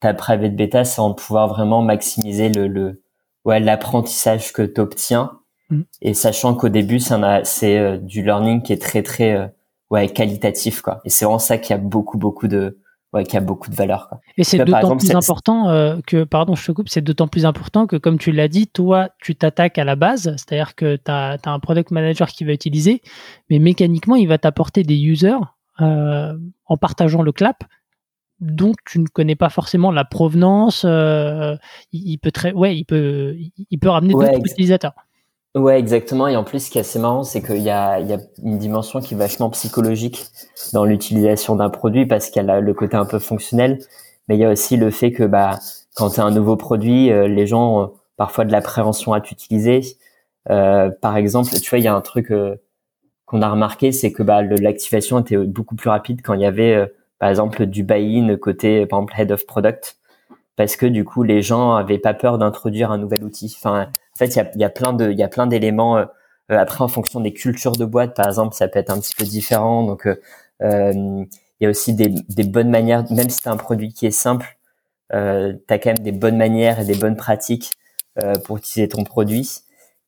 ta private beta, c'est en pouvoir vraiment maximiser le, le ouais l'apprentissage que tu obtiens Mm. Et sachant qu'au début, c'est euh, du learning qui est très très euh, ouais qualitatif quoi. Et c'est vraiment ça qui a beaucoup beaucoup de ouais qui a beaucoup de valeur quoi. Et c'est d'autant plus important euh, que pardon, je te coupe, c'est d'autant plus important que comme tu l'as dit, toi, tu t'attaques à la base, c'est-à-dire que tu as, un product manager qui va utiliser, mais mécaniquement, il va t'apporter des users en partageant le clap donc tu ne connais pas forcément la provenance. il, peut très, ouais, il peut, il peut ramener d'autres utilisateurs. Ouais, exactement. Et en plus, ce qui est assez marrant, c'est qu'il y a, il y a une dimension qui est vachement psychologique dans l'utilisation d'un produit parce qu'il y a le côté un peu fonctionnel, mais il y a aussi le fait que bah, quand tu as un nouveau produit, euh, les gens ont parfois de la prévention à t'utiliser. Euh, par exemple, tu vois, il y a un truc euh, qu'on a remarqué, c'est que bah, l'activation était beaucoup plus rapide quand il y avait, euh, par exemple, du buy-in côté, par exemple, head of product, parce que du coup, les gens avaient pas peur d'introduire un nouvel outil. Enfin, en fait, il y a, plein de, il y a plein d'éléments. Euh, euh, après, en fonction des cultures de boîte, par exemple, ça peut être un petit peu différent. Donc, euh, il y a aussi des, des, bonnes manières. Même si tu un produit qui est simple, euh, tu as quand même des bonnes manières et des bonnes pratiques euh, pour utiliser ton produit.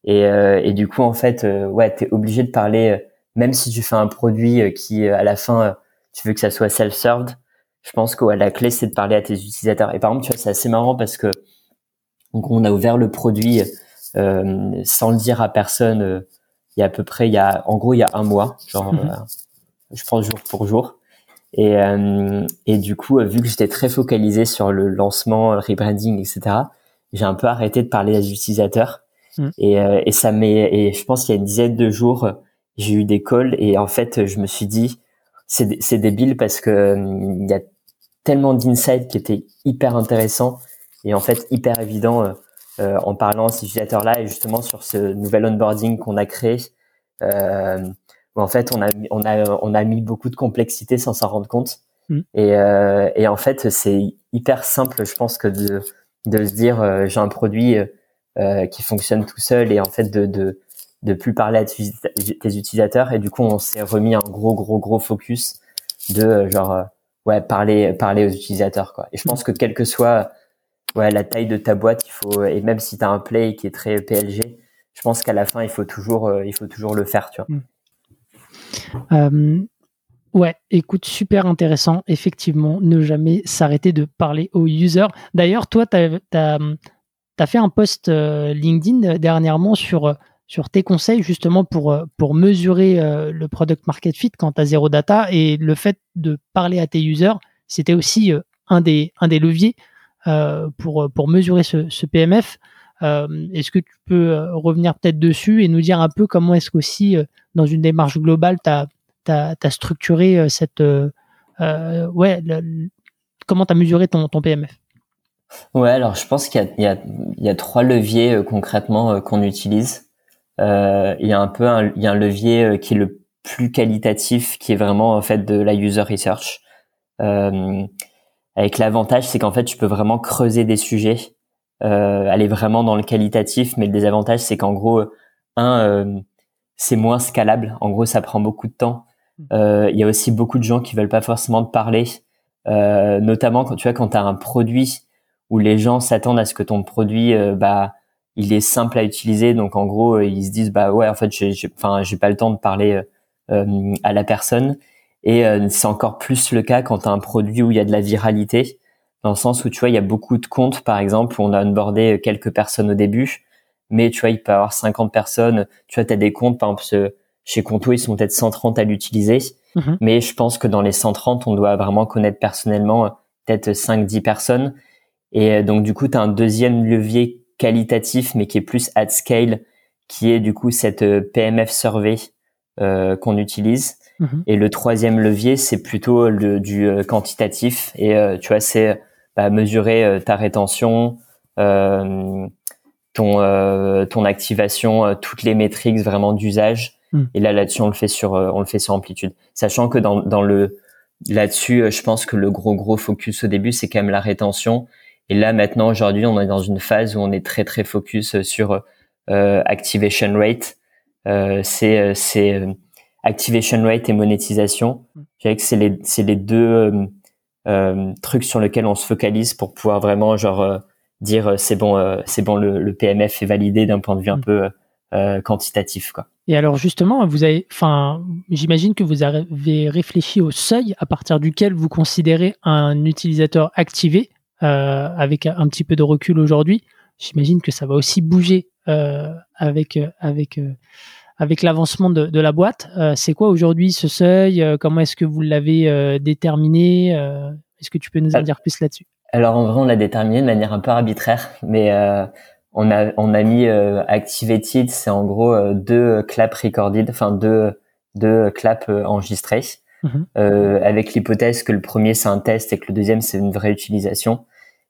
Et, et du coup, en fait, ouais, tu es obligé de parler, même si tu fais un produit qui, à la fin, tu veux que ça soit self-served, je pense que ouais, la clé, c'est de parler à tes utilisateurs. Et par exemple, tu vois, c'est assez marrant parce que donc on a ouvert le produit euh, sans le dire à personne. Euh, il y a à peu près, il y a, en gros, il y a un mois, genre, mhm. euh, je prends jour pour jour. Et, et du coup, vu que j'étais très focalisé sur le lancement, le rebranding, etc., j'ai un peu arrêté de parler aux utilisateurs. Mhm. Et, et ça m'est, et je pense qu'il y a une dizaine de jours, j'ai eu des calls et en fait, je me suis dit, c'est, c'est débile parce que il y a tellement d'insights qui étaient hyper intéressants et en fait hyper évidents euh, en parlant à ces utilisateurs-là et justement sur ce nouvel onboarding qu'on a créé. Euh, où en fait on a on a on a mis beaucoup de complexité sans s'en rendre compte. Mm. Et, euh, et en fait c'est hyper simple, je pense que de de se dire euh, j'ai un produit euh, qui fonctionne tout seul et en fait de de de plus parler à tes utilisateurs et du coup on s'est remis un gros gros gros focus de genre ouais parler parler aux utilisateurs quoi et je pense que quel que soit ouais, la taille de ta boîte, il faut et même si tu as un play qui est très PLG, je pense qu'à la fin il faut toujours euh, il faut toujours le faire, tu vois. Mm. Euh, ouais, écoute, super intéressant. Effectivement, ne jamais s'arrêter de parler aux users. D'ailleurs, toi, tu as, fait un post euh, LinkedIn dernièrement sur, sur tes conseils justement pour, pour mesurer le product market fit quand tu as zéro data. Et le fait de parler à tes users, c'était aussi un, des, un des leviers euh, pour, pour mesurer ce, PMF. Euh, est-ce que tu peux euh, revenir peut-être dessus et nous dire un peu comment est-ce qu'aussi, dans une démarche globale, tu as, structuré cette... ouais, comment tu as mesuré ton, ton PMF Ouais, alors je pense qu'il y, y, y a, trois leviers concrètement qu'on utilise. Euh, il y a un peu un, il y a un levier qui est le plus qualitatif, qui est vraiment en fait de la user research. Euh, avec l'avantage, c'est qu'en fait, tu peux vraiment creuser des sujets, euh, aller vraiment dans le qualitatif. Mais le désavantage, c'est qu'en gros, un, euh, c'est moins scalable. En gros, ça prend beaucoup de temps. Mmh. Euh, il y a aussi beaucoup de gens qui veulent pas forcément te parler, euh, notamment quand tu vois quand tu as un produit où les gens s'attendent à ce que ton produit, euh, bah, il est simple à utiliser. Donc en gros, ils se disent bah ouais, en fait, j'ai, enfin, j'ai pas le temps de parler à la personne. Et euh, c'est encore plus le cas quand tu as un produit où il y a de la viralité, dans le sens où tu vois, il y a beaucoup de comptes, par exemple, où on a onboardé quelques personnes au début, mais tu vois, il peut y avoir 50 personnes. Tu vois, tu as des comptes, par exemple, chez Conto, ils sont peut-être 130 à l'utiliser, mhm. mais je pense que dans les 130, on doit vraiment connaître personnellement euh, peut-être 5-10 personnes. Et euh, donc, du coup, tu as un deuxième levier qualitatif, mais qui est plus at scale, qui est du coup cette PMF survey euh, qu'on utilise. Mhm. Et le troisième levier, c'est plutôt le, du euh, quantitatif. Et euh, tu vois, c'est bah, mesurer euh, ta rétention, ton ton activation, toutes les métriques vraiment d'usage. Mhm. Et là, là-dessus, on le fait sur on le fait sur amplitude, sachant que dans dans le là-dessus, je pense que le gros gros focus au début, c'est quand même la rétention. Et là maintenant, aujourd'hui, on est dans une phase où on est très très focus sur activation rate. c'est c'est activation rate et monétisation. Je dirais que c'est les c'est les deux trucs sur lesquels on se focalise pour pouvoir vraiment genre dire euh, c'est bon, euh, c'est bon, le, PMF est validé d'un point de vue un mm. peu euh, quantitatif, quoi. Et alors justement, vous avez, enfin, j'imagine que vous avez réfléchi au seuil à partir duquel vous considérez un utilisateur activé, avec un petit peu de recul aujourd'hui. J'imagine que ça va aussi bouger avec avec avec l'avancement de, de, la boîte. c'est quoi aujourd'hui ce seuil? Comment est-ce que vous l'avez déterminé? Est-ce que tu peux nous en dire plus là-dessus? alors en vrai, on l'a déterminé de manière un peu arbitraire, mais euh, on a on a mis euh, activated, c'est en gros euh, deux claps recorded, enfin deux deux claps euh, enregistrés, mhm. avec l'hypothèse que le premier c'est un test et que le deuxième c'est une vraie utilisation.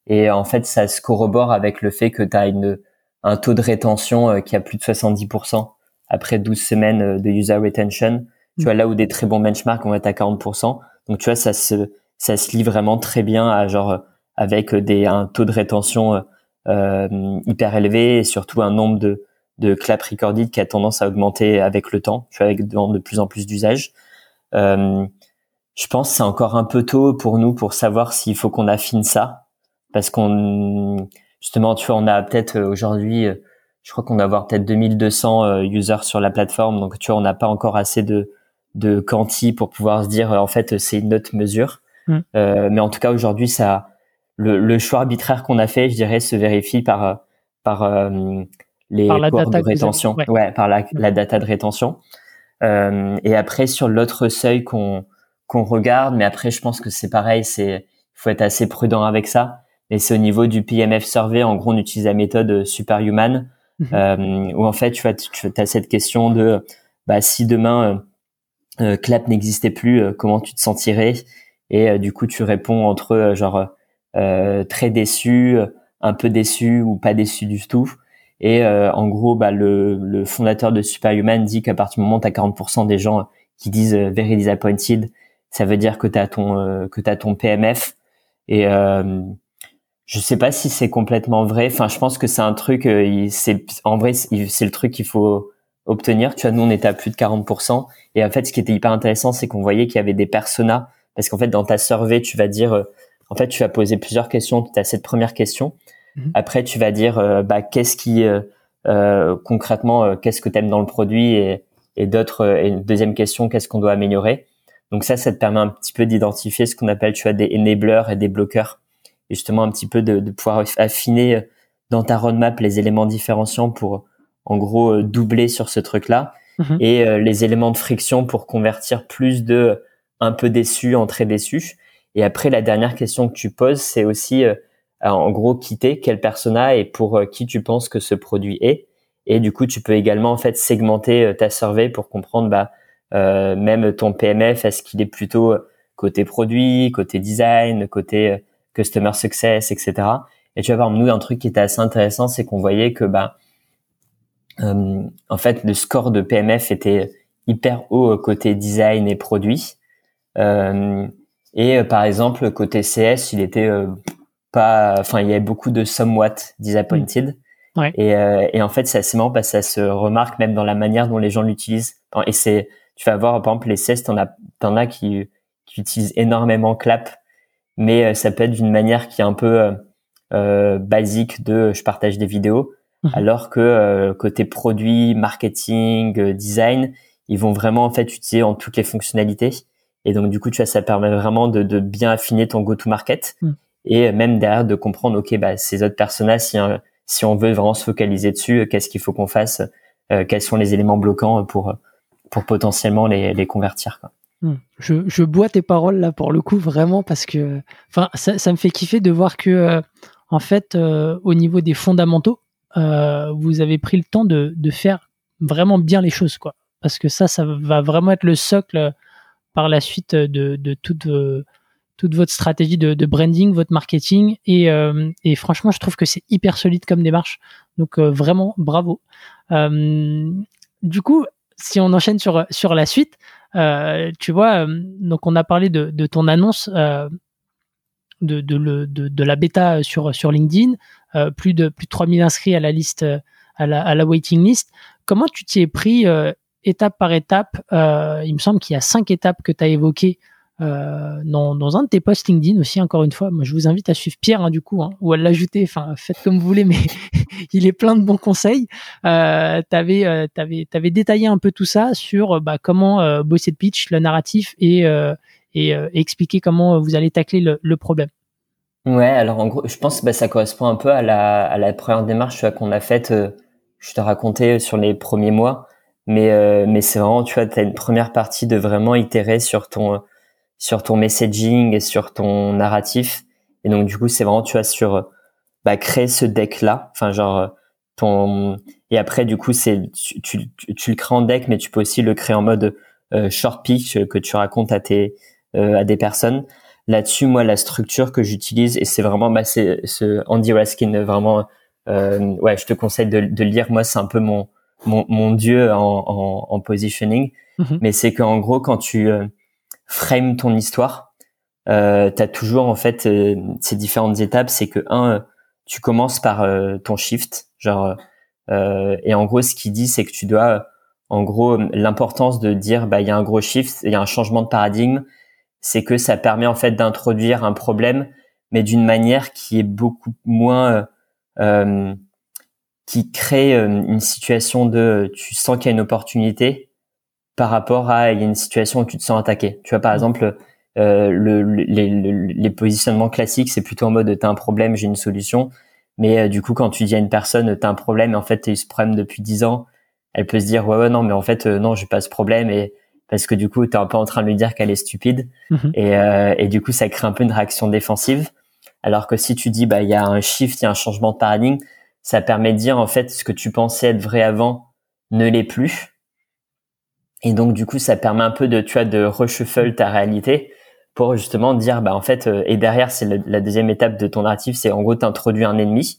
Et en fait, ça se corrobore avec le fait que tu as une un taux de rétention qui a plus de 70% après 12 semaines de user retention. Tu vois là où des très bons benchmarks vont être à 40%. Donc tu vois ça se ça se lie vraiment très bien à genre avec des, un taux de rétention euh, euh, hyper élevé et surtout un nombre de, de clap recorded qui a tendance à augmenter avec le temps, tu vois, avec de, plus en plus d'usages. Euh, je pense c'est encore un peu tôt pour nous pour savoir s'il faut qu'on affine ça, parce qu'on justement, tu vois, on a peut-être aujourd'hui, je crois qu'on va avoir peut-être 2200 users sur la plateforme, donc tu vois, on n'a pas encore assez de de quanti pour pouvoir se dire en fait c'est une autre mesure. Mm. Euh, mais en tout cas aujourd'hui ça le, le choix arbitraire qu'on a fait, je dirais, se vérifie par euh, par euh, les par de rétention, ouais. par la, la, data de rétention. Euh, et après sur l'autre seuil qu'on qu'on regarde, mais après je pense que c'est pareil, c'est il faut être assez prudent avec ça. Et c'est au niveau du PMF survey, en gros on utilise la méthode superhuman, mhm. euh, où en fait tu as, tu as cette question de bah, si demain euh, Clap n'existait plus, comment tu te sentirais? Et du coup tu réponds entre genre euh, très déçu, un peu déçu ou pas déçu du tout. Et euh, en gros, bah, le, le, fondateur de Superhuman dit qu'à partir du moment où tu as 40% des gens qui disent euh, very disappointed, ça veut dire que tu as ton que tu ton PMF et euh, je sais pas si c'est complètement vrai. Enfin, je pense que c'est un truc c'est en vrai c'est le truc qu'il faut obtenir. Tu vois, nous on était à plus de 40% et en fait ce qui était hyper intéressant, c'est qu'on voyait qu'il y avait des personas parce qu'en fait dans ta survey, tu vas dire en fait, tu vas poser plusieurs questions. Tu as cette première question. Mhm. Après, tu vas dire, euh, bah, qu'est-ce qui, euh, euh concrètement, qu'est-ce que tu aimes dans le produit et, et d'autres. et une deuxième question, qu'est-ce qu'on doit améliorer? Donc ça, ça te permet un petit peu d'identifier ce qu'on appelle, tu vois, des enablers et des bloqueurs. Et justement, un petit peu de, de pouvoir affiner dans ta roadmap les éléments différenciants pour, en gros, doubler sur ce truc-là. Mhm. Et les éléments de friction pour convertir plus de un peu déçu en très déçu et après, la dernière question que tu poses, c'est aussi, euh, en gros, quitter quel persona et pour euh, qui tu penses que ce produit est. Et du coup, tu peux également en fait segmenter euh, ta survey pour comprendre, bah, même ton PMF, est-ce qu'il est plutôt côté produit, côté design, côté customer success, etc. Et tu vas voir, nous, un truc qui était assez intéressant, c'est qu'on voyait que, bah, en fait, le score de PMF était hyper haut côté design et produit. Euh, et euh, par exemple, côté CS, il était euh, pas, enfin, il y avait beaucoup de somewhat disappointed. Ouais. Et, euh, et en fait, c'est assez marrant parce que ça se remarque même dans la manière dont les gens l'utilisent. Et c'est, tu vas voir, par exemple, les CS, t'en as, t'en as qui, qui utilisent énormément Clap, mais ça peut être d'une manière qui est un peu euh, basique de je partage des vidéos, mhm. alors que côté produit, marketing, design, ils vont vraiment en fait utiliser en toutes les fonctionnalités. Et donc, du coup, tu vois, ça permet vraiment de, de bien affiner ton go-to-market mm. Et même derrière de comprendre, OK, bah, ces autres personnages, si, on veut vraiment se focaliser dessus, qu'est-ce qu'il faut qu'on fasse, euh, quels sont les éléments bloquants pour, pour potentiellement les, les convertir. Quoi. Mm. Je, bois tes paroles là pour le coup vraiment parce que enfin ça, me fait kiffer de voir que euh, en fait euh, au niveau des fondamentaux vous avez pris le temps de, de faire vraiment bien les choses quoi parce que ça ça va vraiment être le socle par la suite de, de toute, euh, toute votre stratégie de, de, branding, votre marketing. Et, euh, et franchement, je trouve que c'est hyper solide comme démarche. Donc euh, vraiment, bravo. du coup, si on enchaîne sur sur la suite, tu vois, donc on a parlé de, de ton annonce de, de, de, la bêta sur, sur LinkedIn, euh, plus, de, plus de 3000 inscrits à la liste, à la, à la waiting list. Comment tu t'y es pris euh, étape par étape? Euh, Il me semble qu'il y a cinq étapes que tu as évoquées dans, dans, un de tes posts LinkedIn aussi, encore une fois. Moi, je vous invite à suivre Pierre, hein, du coup, hein, ou à l'ajouter. Enfin, faites comme vous voulez, mais il est plein de bons conseils. Euh, tu avais, détaillé un peu tout ça sur bah, comment bosser le pitch, le narratif et, euh, et, expliquer comment vous allez tacler le, problème. Ouais, alors en gros, je pense que bah, ça correspond un peu à la, à la première démarche qu'on a faite. Euh, je te racontais sur les premiers mois, mais euh, mais c'est vraiment, tu vois, tu as une première partie de vraiment itérer sur ton sur ton messaging et sur ton narratif. Et donc du coup, c'est vraiment, tu vois, sur bah, créer ce deck là, enfin genre ton et après du coup c'est tu, tu, tu, le crées en deck, mais tu peux aussi le créer en mode short pitch que tu racontes à tes euh, à des personnes. Là-dessus, moi, la structure que j'utilise, et c'est vraiment, bah, c'est ce Andy Raskin, vraiment, euh, ouais, je te conseille de, de lire. Moi, c'est un peu mon, mon, mon dieu en, en, en positioning. Mhm. Mais c'est qu'en gros, quand tu euh, frames ton histoire, euh, tu as toujours en fait euh, ces différentes étapes. C'est que un, tu commences par ton shift, genre, et en gros, ce qu'il dit, c'est que tu dois, en gros, l'importance de dire, bah, il y a un gros shift, il y a un changement de paradigme c'est que ça permet en fait d'introduire un problème, mais d'une manière qui est beaucoup moins euh, euh qui crée euh, une situation de tu sens qu'il y a une opportunité par rapport à il y a une situation où tu te sens attaqué. Tu vois par mmh. exemple euh, le, les, les, positionnements classiques c'est plutôt en mode t'as un problème j'ai une solution, mais euh, du coup quand tu dis à une personne t'as un problème et en fait t'as eu ce problème depuis dix ans, elle peut se dire ouais ouais non mais en fait non j'ai pas ce problème et parce que du coup, tu es un peu en train de lui dire qu'elle est stupide. Mhm. Et, euh, et, du coup, ça crée un peu une réaction défensive. Alors que si tu dis, bah, il y a un shift, il y a un changement de paradigme, ça permet de dire, en fait, ce que tu pensais être vrai avant ne l'est plus. Et donc, du coup, ça permet un peu de, tu vois, de reshuffle ta réalité pour justement dire, bah, en fait, euh, et derrière, c'est la deuxième étape de ton narratif, c'est en gros, t'introduis un ennemi.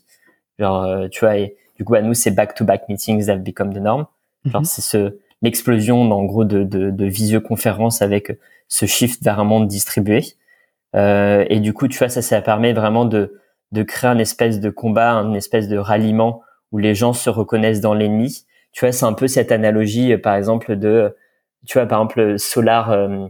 Genre, euh, tu vois, et du coup, à nous, c'est back-to-back meetings that become the norm. Genre, mhm. c'est ce, l'explosion en gros de, de, de visioconférence avec ce shift vers un monde distribué. Euh, et du coup, tu vois, ça, ça permet vraiment de, de créer un espèce de combat, un espèce de ralliement où les gens se reconnaissent dans l'ennemi. Tu vois, c'est un peu cette analogie, euh, par exemple, de, tu vois, par exemple, solar, euh,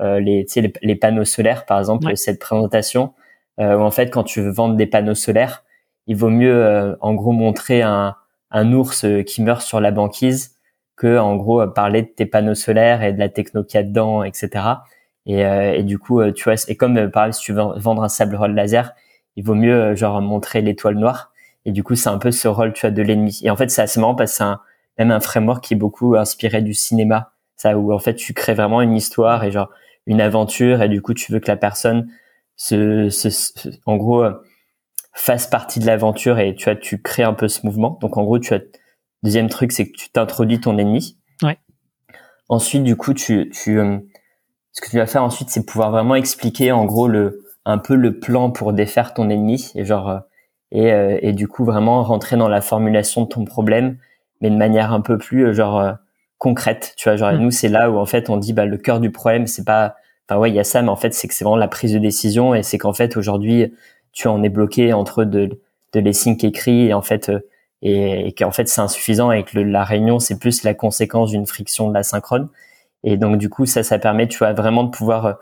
euh les, les, les, panneaux solaires, par exemple, cette présentation, euh, où en fait, quand tu veux vendre des panneaux solaires, il vaut mieux, en gros, montrer un, un ours qui meurt sur la banquise que en gros parler de tes panneaux solaires et de la techno qu'il y a dedans, etc. Et, euh, et du coup, euh, tu vois, et comme euh, par exemple si tu veux vendre un sable roll laser, il vaut mieux genre montrer l'étoile noire. Et du coup, c'est un peu ce rôle, tu vois, de l'ennemi. Et en fait, c'est assez marrant parce que c'est un, même un framework qui est beaucoup inspiré du cinéma, ça où en fait tu crées vraiment une histoire et genre une aventure et du coup tu veux que la personne se, se, en gros fasse partie de l'aventure et tu vois tu crées un peu ce mouvement. Donc en gros tu as Deuxième truc, c'est que tu t'introduis ton ennemi. Ouais. Ensuite, du coup, tu, tu, euh, ce que tu vas faire ensuite, c'est pouvoir vraiment expliquer en gros le, un peu le plan pour défaire ton ennemi et genre euh, et, euh, et du coup vraiment rentrer dans la formulation de ton problème, mais de manière un peu plus genre concrète. Tu vois, genre mm. nous c'est là où en fait on dit bah le cœur du problème c'est pas, enfin ouais il y a ça, mais en fait c'est que c'est vraiment la prise de décision et c'est qu'en fait aujourd'hui tu en es bloqué entre de de les signes écrits et en fait et, qu'en fait c'est insuffisant et que la réunion c'est plus la conséquence d'une friction de la synchrone. Et donc du coup ça ça permet tu vois vraiment de pouvoir euh,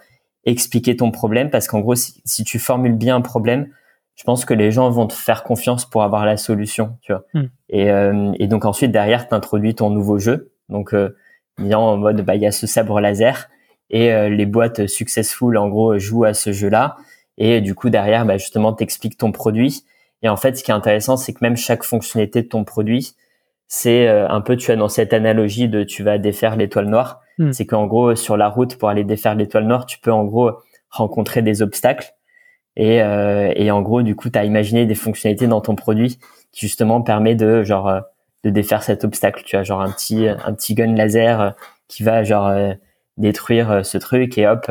expliquer ton problème parce qu'en gros si, si, tu formules bien un problème, je pense que les gens vont te faire confiance pour avoir la solution, tu vois. Hmm. Et, euh, et, donc ensuite derrière tu introduis ton nouveau jeu. Donc euh, en mode bah il y a ce sabre laser et euh, les boîtes successful en gros jouent à ce jeu-là et du coup derrière bah justement t'expliques ton produit et en fait, ce qui est intéressant, c'est que même chaque fonctionnalité de ton produit, c'est euh, un peu, tu as dans cette analogie de tu vas défaire l'étoile noire. Hmm. C'est qu'en gros, sur la route, pour aller défaire l'étoile noire, tu peux en gros rencontrer des obstacles. Et, euh, et en gros, du coup, tu as imaginé des fonctionnalités dans ton produit qui justement permet de genre euh, de défaire cet obstacle. Tu as genre un petit un petit gun laser qui va genre détruire ce truc et hop.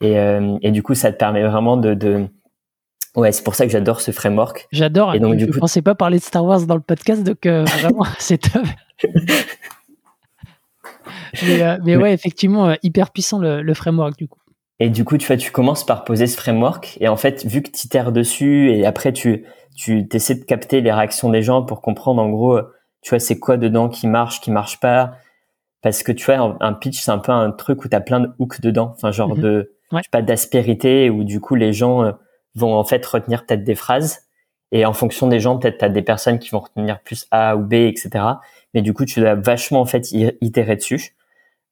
Et, et du coup, ça te permet vraiment de, de Ouais, c'est pour ça que j'adore ce framework. J'adore. Et donc, je ne pensais pas parler de Star Wars dans le podcast, donc euh, vraiment, c'est top. mais, ouais, effectivement, hyper puissant le, framework du coup. Et du coup, tu vois, tu commences par poser ce framework et en fait, vu que tu terres dessus et après tu tu essaies de capter les réactions des gens pour comprendre en gros, tu vois, c'est quoi dedans qui marche, qui marche pas. Parce que tu vois, un pitch, c'est un peu un truc où tu as plein de hooks dedans. Enfin, genre mhm. de, pas d'aspérité où du coup les gens euh, vont en fait retenir peut-être des phrases. Et en fonction des gens, peut-être tu as des personnes qui vont retenir plus A ou B, etc. Mais du coup, tu dois vachement en fait itérer dessus.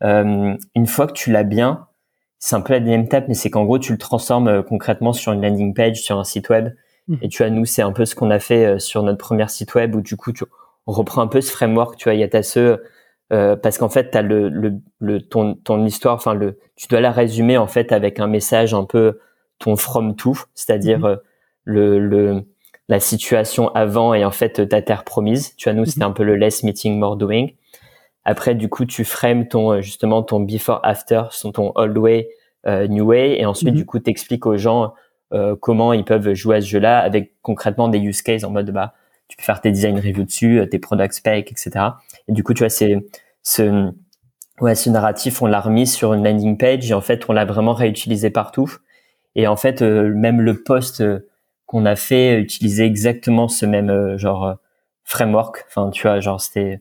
Euh, une fois que tu l'as bien, c'est un peu la deuxième étape, mais c'est qu'en gros, tu le transformes euh, concrètement sur une landing page, sur un site web. Mhm. Et tu vois, nous, c'est un peu ce qu'on a fait euh, sur notre première site web où du coup, tu, on reprend un peu ce framework. Tu vois, il y a ta ce euh, parce qu'en fait, t'as le, le, le ton, ton histoire, enfin le, tu dois la résumer en fait avec un message un peu ton from tout, c'est-à-dire mhm. euh, le, le la situation avant et en fait ta terre promise. Tu vois, nous, c'était mhm. un peu le less meeting, more doing. Après, du coup, tu frames ton justement ton before after, ton old way, new way, et ensuite, du coup, t'expliques aux gens euh, comment ils peuvent jouer à ce jeu-là avec concrètement des use cases en mode bah tu peux faire tes design reviews dessus, euh, tes product specs, etc. Et du coup, tu vois, c'est ce ouais ce narratif, on l'a remis sur une landing page et en fait, on l'a vraiment réutilisé partout. Et en fait, euh, même le post qu'on a fait utilisait exactement ce même genre framework. Enfin, tu vois, genre c'était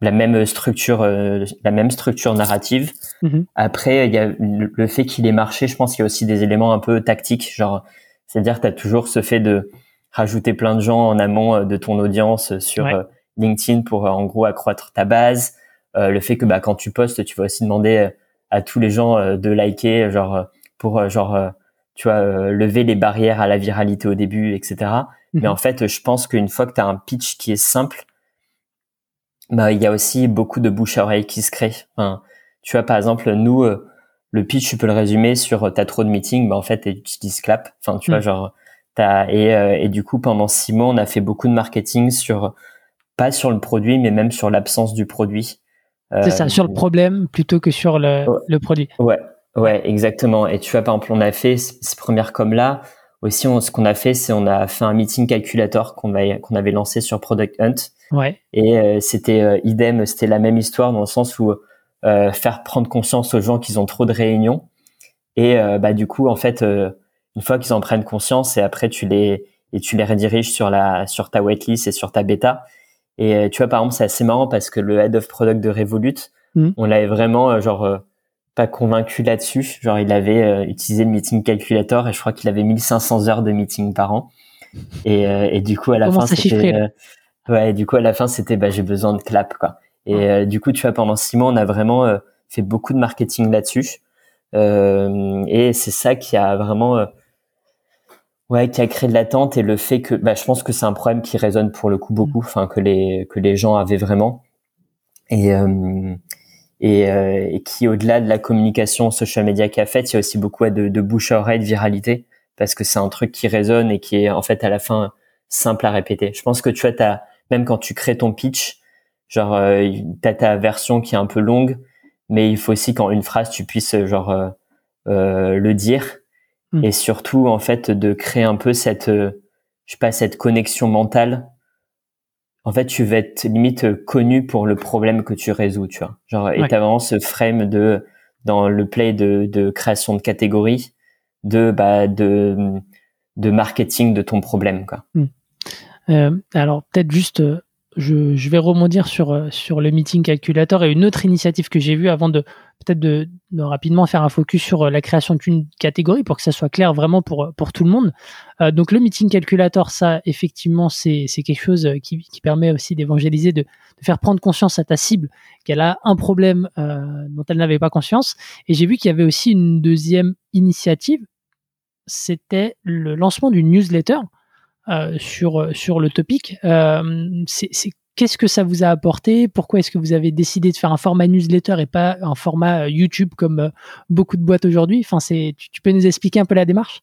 la même structure, la même structure narrative. Mm-hmm. Après, il y a le fait qu'il ait marché. Je pense qu'il y a aussi des éléments un peu tactiques, genre, c'est-à-dire, tu as toujours ce fait de rajouter plein de gens en amont euh, de ton audience sur euh, LinkedIn pour euh, en gros accroître ta base. le fait que bah, quand tu postes, tu vas aussi demander à tous les gens de liker, genre pour genre tu vois lever les barrières à la viralité au début, etc. Mais mhm. en fait, je pense qu'une fois que tu as un pitch qui est simple, bah il y a aussi beaucoup de bouche à oreille qui se crée. Enfin, tu vois, par exemple, nous, le pitch, tu peux le résumer sur t'as trop de meetings, bah en fait, tu utilises Clap. Enfin, tu vois, mhm. genre et, euh, et du coup, pendant six mois, on a fait beaucoup de marketing sur pas sur le produit, mais même sur l'absence du produit. C'est ça, sur le euh, problème plutôt que sur le, le, produit. Ouais, ouais, exactement. Et tu vois, par exemple, on a fait ces premières comme là. Aussi, on, ce qu'on a fait, c'est on a fait un meeting calculator qu'on qu'on avait lancé sur Product Hunt. Ouais. Et euh, c'était idem, c'était la même histoire dans le sens où faire prendre conscience aux gens qu'ils ont trop de réunions. Et bah du coup, en fait, une fois qu'ils en prennent conscience et après tu les et tu les rediriges sur la sur ta waitlist et sur ta bêta. Et euh, tu vois par exemple c'est assez marrant parce que le head of product de Revolut, hmm. on l'avait vraiment euh, genre euh, pas convaincu là-dessus. Genre il avait utilisé le meeting calculator et je crois qu'il avait 1500 heures de meeting par an. Et, et du coup à la fin c'était ouais du coup à la fin c'était bah j'ai besoin de clap quoi. Et du coup tu vois pendant six mois on a vraiment fait beaucoup de marketing là-dessus. et c'est ça qui a vraiment Ouais, qui a créé de l'attente et le fait que, bah, je pense que c'est un problème qui résonne pour le coup beaucoup, enfin que les que les gens avaient vraiment et euh, et, euh, et, qui au-delà de la communication social media qu'a fait, il y a aussi beaucoup de, de bouche à oreille, de viralité, parce que c'est un truc qui résonne et qui est en fait à la fin simple à répéter. Je pense que tu vois, as, même quand tu crées ton pitch, genre euh, t'as ta version qui est un peu longue, mais il faut aussi qu'en une phrase tu puisses genre euh, euh le dire Mm. et surtout en fait de créer un peu cette euh, je sais pas cette connexion mentale en fait tu vas être limite connu pour le problème que tu résous tu vois. Genre et t'as vraiment ce frame de dans le play de, de création de catégories de bah de de marketing de ton problème quoi. Mm. euh, alors peut-être juste euh, je, je, vais rebondir sur, euh, sur le meeting calculator et une autre initiative que j'ai vue avant de peut-être de, de, rapidement faire un focus sur euh, la création d'une catégorie pour que ça soit clair vraiment pour, pour tout le monde. Euh, donc le meeting calculator, ça effectivement c'est quelque chose qui, qui permet aussi d'évangéliser, de, de, faire prendre conscience à ta cible qu'elle a un problème euh, dont elle n'avait pas conscience. Et j'ai vu qu'il y avait aussi une deuxième initiative, c'était le lancement d'une newsletter euh, sur, sur le topic. Euh, c'est Qu'est-ce que ça vous a apporté? Pourquoi est-ce que vous avez décidé de faire un format newsletter et pas un format euh, YouTube comme beaucoup de boîtes aujourd'hui? Enfin, c'est, tu, peux nous expliquer un peu la démarche?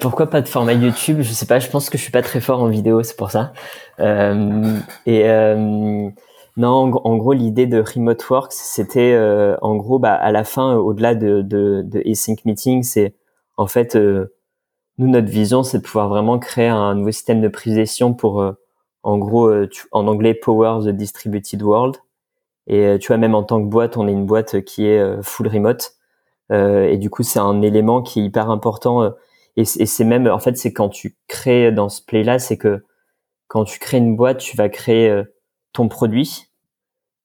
Pourquoi pas de format YouTube? Je sais pas. Je pense que je suis pas très fort en vidéo, c'est pour ça. Euh, et euh, non, en, gros, l'idée de Remote Works, c'était en gros, bah, à la fin, au-delà de, de, de async meeting, c'est en fait nous, notre vision, c'est de pouvoir vraiment créer un nouveau système de prise pour, euh, en gros, euh, en anglais, Power the Distributed World. Et tu vois, même en tant que boîte, on est une boîte qui est full remote. et du coup, c'est un élément qui est hyper important. et c'est même, en fait, c'est quand tu crées dans ce play-là, c'est que quand tu crées une boîte, tu vas créer ton produit,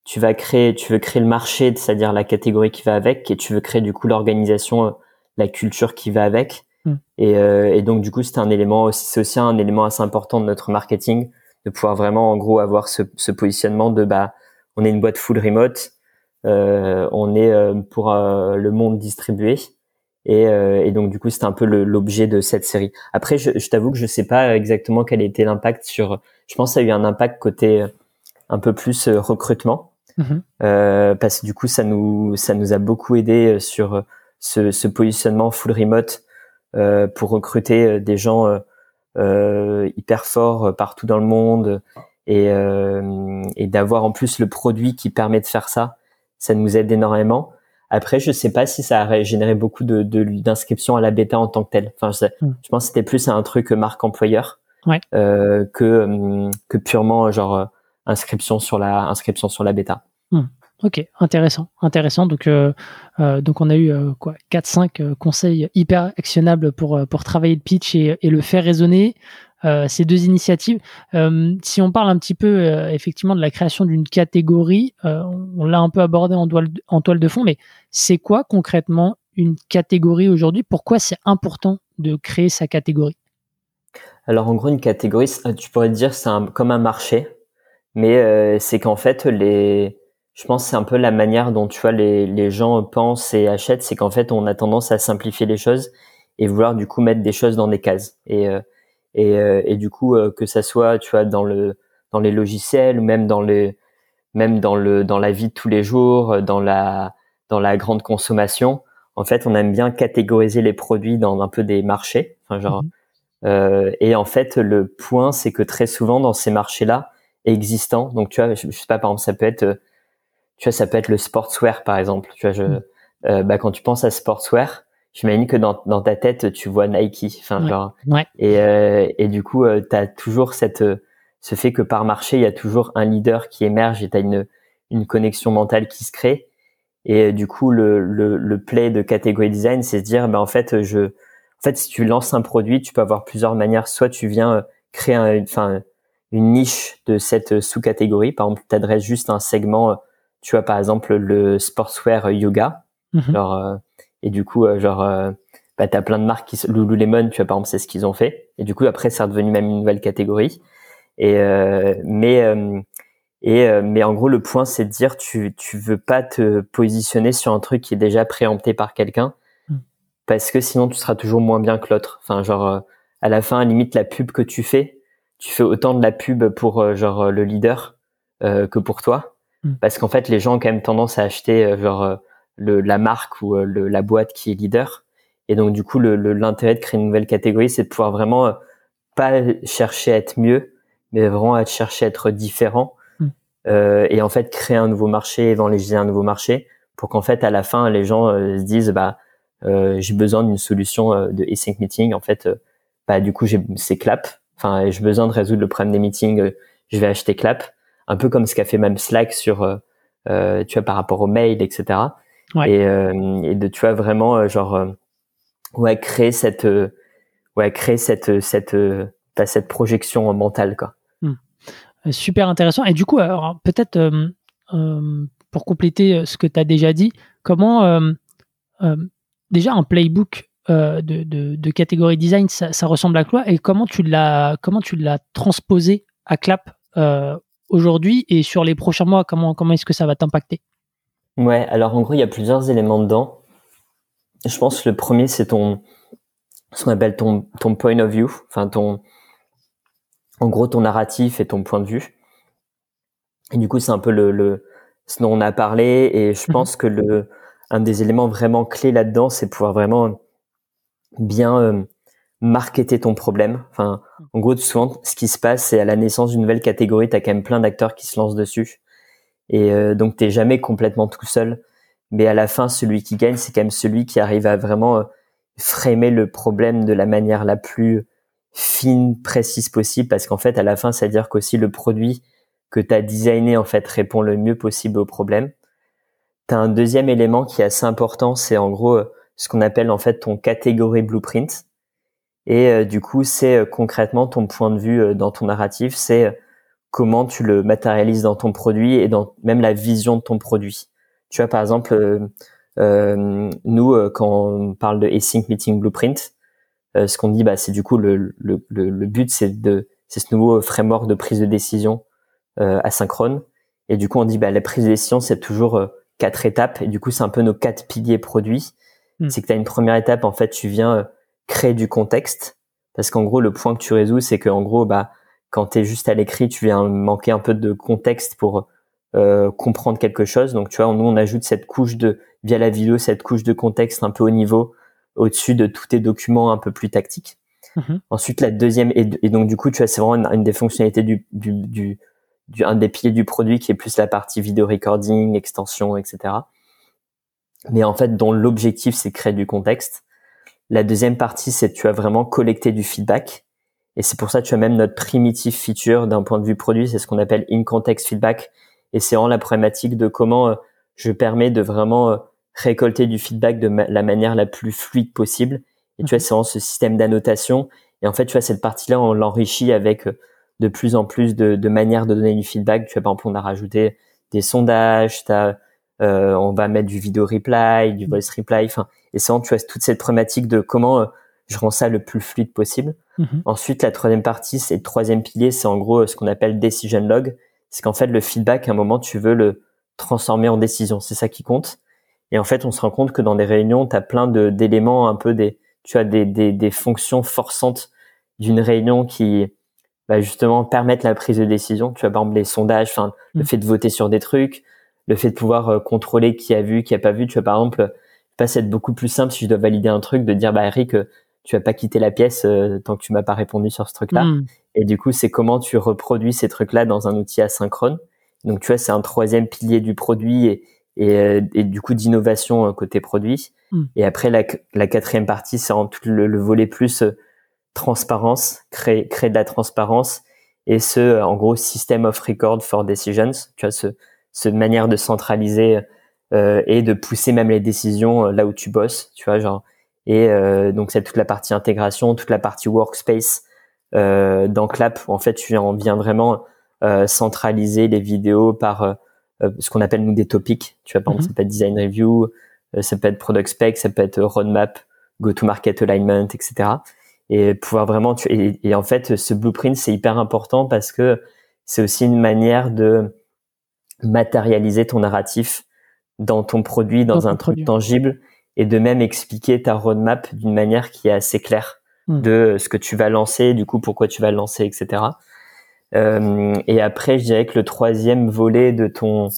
tu vas créer, tu veux créer le marché, c'est-à-dire la catégorie qui va avec, et tu veux créer du coup l'organisation, la culture qui va avec. Hmm. Et, euh, et, donc du coup, c'est un élément aussi, c'est aussi un élément assez important de notre marketing, de pouvoir vraiment en gros avoir ce, ce positionnement de bah, on est une boîte full remote, euh, on est euh, pour euh, le monde distribué. Et, euh, et, donc du coup, c'est un peu l'objet de cette série. Après, je, je t'avoue que je sais pas exactement quel était l'impact sur. Je pense que ça a eu un impact côté un peu plus recrutement, euh, parce que du coup, ça nous ça nous a beaucoup aidé sur ce, ce positionnement full remote euh, pour recruter euh, des gens euh, euh, hyper forts partout dans le monde et, et d'avoir en plus le produit qui permet de faire ça, ça nous aide énormément. Après, je sais pas si ça a généré beaucoup de d'inscriptions à la bêta en tant que telle. Enfin, je, hmm. je pense que c'était plus un truc marque employeur ouais. euh, que que purement genre inscription sur la inscription sur la bêta. Ok, intéressant, intéressant. Donc, euh, euh, donc on a eu euh, quoi, 4-5 conseils hyper actionnables pour pour travailler le pitch et, et le faire résonner. ces deux initiatives. si on parle un petit peu effectivement de la création d'une catégorie, on l'a un peu abordé en toile, en toile de fond, mais c'est quoi concrètement une catégorie aujourd'hui? Pourquoi c'est important de créer sa catégorie? Alors en gros, une catégorie, tu pourrais dire c'est comme un marché, mais c'est qu'en fait les je pense que c'est un peu la manière dont tu vois les, les gens pensent et achètent, c'est qu'en fait on a tendance à simplifier les choses et vouloir du coup mettre des choses dans des cases et euh, et, euh, et du coup euh, que ça soit tu vois dans le dans les logiciels ou même dans les même dans le dans la vie de tous les jours dans la dans la grande consommation en fait on aime bien catégoriser les produits dans un peu des marchés enfin genre mmh. et en fait le point c'est que très souvent dans ces marchés là existants donc tu vois je, je sais pas par exemple ça peut être tu vois, ça peut être le sportswear par exemple. Tu vois, je, euh, bah, quand tu penses à sportswear, j'imagine que dans, dans ta tête, tu vois Nike. Enfin, genre. Et, euh, et du coup, euh, tu as toujours cette, ce fait que par marché, il y a toujours un leader qui émerge et tu as une, une connexion mentale qui se crée. Et du coup, le, le, le play de catégorie design, c'est se dire, bah, en fait, je, en fait, si tu lances un produit, tu peux avoir plusieurs manières. Soit tu viens créer un, enfin, une niche de cette sous-catégorie. Par exemple, tu adresses juste un segment tu vois par exemple le sportswear yoga. Mhm. euh, et du coup euh, genre euh, bah t'as plein de marques qui Lululemon tu vois par exemple c'est ce qu'ils ont fait. Et du coup après c'est redevenu même une nouvelle catégorie. Et euh, mais et mais en gros le point c'est de dire tu tu veux pas te positionner sur un truc qui est déjà préempté par quelqu'un mhm. parce que sinon tu seras toujours moins bien que l'autre. Enfin genre à la fin limite la pub que tu fais tu fais autant de la pub pour genre le leader que pour toi Hmm. parce qu'en fait les gens ont quand même tendance à acheter euh, genre euh, le, la marque ou euh, le, la boîte qui est leader. Et donc du coup l'intérêt de créer une nouvelle catégorie c'est de pouvoir vraiment pas chercher à être mieux mais vraiment à chercher à être différent. Hmm. euh, et en fait créer un nouveau marché évangéliser un nouveau marché pour qu'en fait à la fin les gens se disent bah euh, j'ai besoin d'une solution de async meeting. En fait bah du coup j'ai c'est Clap. Enfin j'ai besoin de résoudre le problème des meetings je vais acheter Clap un peu comme ce qu'a fait même Slack sur, euh, euh, tu vois, par rapport aux mails, etc. Et, euh, et, de, tu vois, vraiment, genre, ouais, créer cette, ouais, créer cette, cette, cette projection mentale, quoi. Hmm. Super intéressant. Et du coup, peut-être pour compléter ce que tu as déjà dit, comment déjà un playbook de, de, de, catégorie design, ça, ça, ressemble à quoi et comment tu l'as comment tu l'as transposé à Clap euh, aujourd'hui et sur les prochains mois Comment, comment est-ce que ça va t'impacter? Ouais, alors en gros, il y a plusieurs éléments dedans. Je pense que le premier, c'est ton, ce qu'on appelle ton, ton point of view, enfin ton, en gros, ton narratif et ton point de vue. Et du coup, c'est un peu le, le, ce dont on a parlé. Et je mhm. pense que le, un des éléments vraiment clés là-dedans, c'est pouvoir vraiment bien euh, marketer ton problème. Enfin, en gros, souvent, ce qui se passe, c'est à la naissance d'une nouvelle catégorie, tu as quand même plein d'acteurs qui se lancent dessus. Et euh, donc, t'es jamais complètement tout seul. Mais à la fin, celui qui gagne, c'est quand même celui qui arrive à vraiment euh, framer le problème de la manière la plus fine, précise possible. Parce qu'en fait, à la fin, c'est-à-dire qu'aussi le produit que tu as designé en fait répond le mieux possible au problème. Tu as un deuxième élément qui est assez important, c'est en gros ce qu'on appelle en fait ton catégorie blueprint. Et du coup, c'est concrètement ton point de vue dans ton narratif, c'est comment tu le matérialises dans ton produit et dans même la vision de ton produit. Tu vois, par exemple, euh, euh nous, euh, quand on parle de async meeting blueprint, euh, ce qu'on dit, bah, c'est du coup le, le, le, but, c'est de, c'est ce nouveau framework de prise de décision asynchrone. Et du coup, on dit, bah, la prise de décision, c'est toujours quatre étapes. Et du coup, c'est un peu nos quatre piliers produits. Hmm. C'est que tu as une première étape, en fait, tu viens créer du contexte. Parce qu'en gros, le point que tu résous, c'est qu'en gros, bah, quand tu es juste à l'écrit, tu viens manquer un peu de contexte pour euh, comprendre quelque chose. Donc, tu vois, nous, on ajoute cette couche de, via la vidéo, cette couche de contexte un peu au niveau, au-dessus de tous tes documents un peu plus tactiques. Mhm. Ensuite, la deuxième, et, donc, du coup, tu vois, c'est vraiment une, des fonctionnalités du, du, du, du, un des piliers du produit qui est plus la partie vidéo recording, extension, etc. Mais en fait, dont l'objectif, c'est créer du contexte. La deuxième partie, c'est tu as vraiment collecté du feedback et c'est pour ça que tu as même notre primitive feature d'un point de vue produit, c'est ce qu'on appelle in-context feedback. Et c'est vraiment la problématique de comment euh, je permets de vraiment euh, récolter du feedback de la manière la plus fluide possible. Et tu vois, mhm. c'est vraiment ce système d'annotation. Et en fait, tu vois, cette partie-là, on l'enrichit avec euh, de plus en plus de, de, manières de donner du feedback. Tu vois, par exemple, on a rajouté des sondages, as, euh, on va mettre du vidéo reply, du mhm. voice reply. Enfin, et c'est vraiment, tu vois, toute cette problématique de comment je rends ça le plus fluide possible. Mhm. Ensuite, la troisième partie, c'est le troisième pilier, c'est en gros ce qu'on appelle decision log. C'est qu'en fait, le feedback, à un moment, tu veux le transformer en décision. C'est ça qui compte. Et en fait, on se rend compte que dans des réunions, tu as plein d'éléments, un peu des, tu as des, des, des fonctions forçantes d'une réunion qui, bah, justement, permettent la prise de décision. Tu as par exemple les sondages, enfin, le mhm. fait de voter sur des trucs, le fait de pouvoir euh, contrôler qui a vu, qui a pas vu. Tu vois, par exemple, pas être beaucoup plus simple si je dois valider un truc de dire, bah, Eric, euh, tu vas pas quitter la pièce euh, tant que tu m'as pas répondu sur ce truc-là. Hmm. Et du coup, c'est comment tu reproduis ces trucs-là dans un outil asynchrone. Donc, tu vois, c'est un troisième pilier du produit et, et, euh, et du coup d'innovation côté produit. Hmm. Et après, la, la, quatrième partie, c'est en tout le, volet plus transparence, créer, créer de la transparence et ce, en gros, system of record for decisions. Tu vois, ce, ce manière de centraliser euh, et de pousser même les décisions là où tu bosses. Tu vois, genre et euh, donc c'est toute la partie intégration, toute la partie workspace euh, dans Clap où en fait tu viens, on vient vraiment euh, centraliser les vidéos par euh, euh, ce qu'on appelle nous des topics. Tu vois par exemple mhm. ça peut être design review, ça peut être product spec, ça peut être roadmap, go to market alignment, etc. Et pouvoir vraiment tu, et, et en fait ce blueprint c'est hyper important parce que c'est aussi une manière de matérialiser ton narratif dans ton produit, dans, un truc tangible et de même expliquer ta roadmap d'une manière qui est assez claire hmm. de ce que tu vas lancer, du coup pourquoi tu vas le lancer, etc. Euh, et après, je dirais que le troisième volet de ton,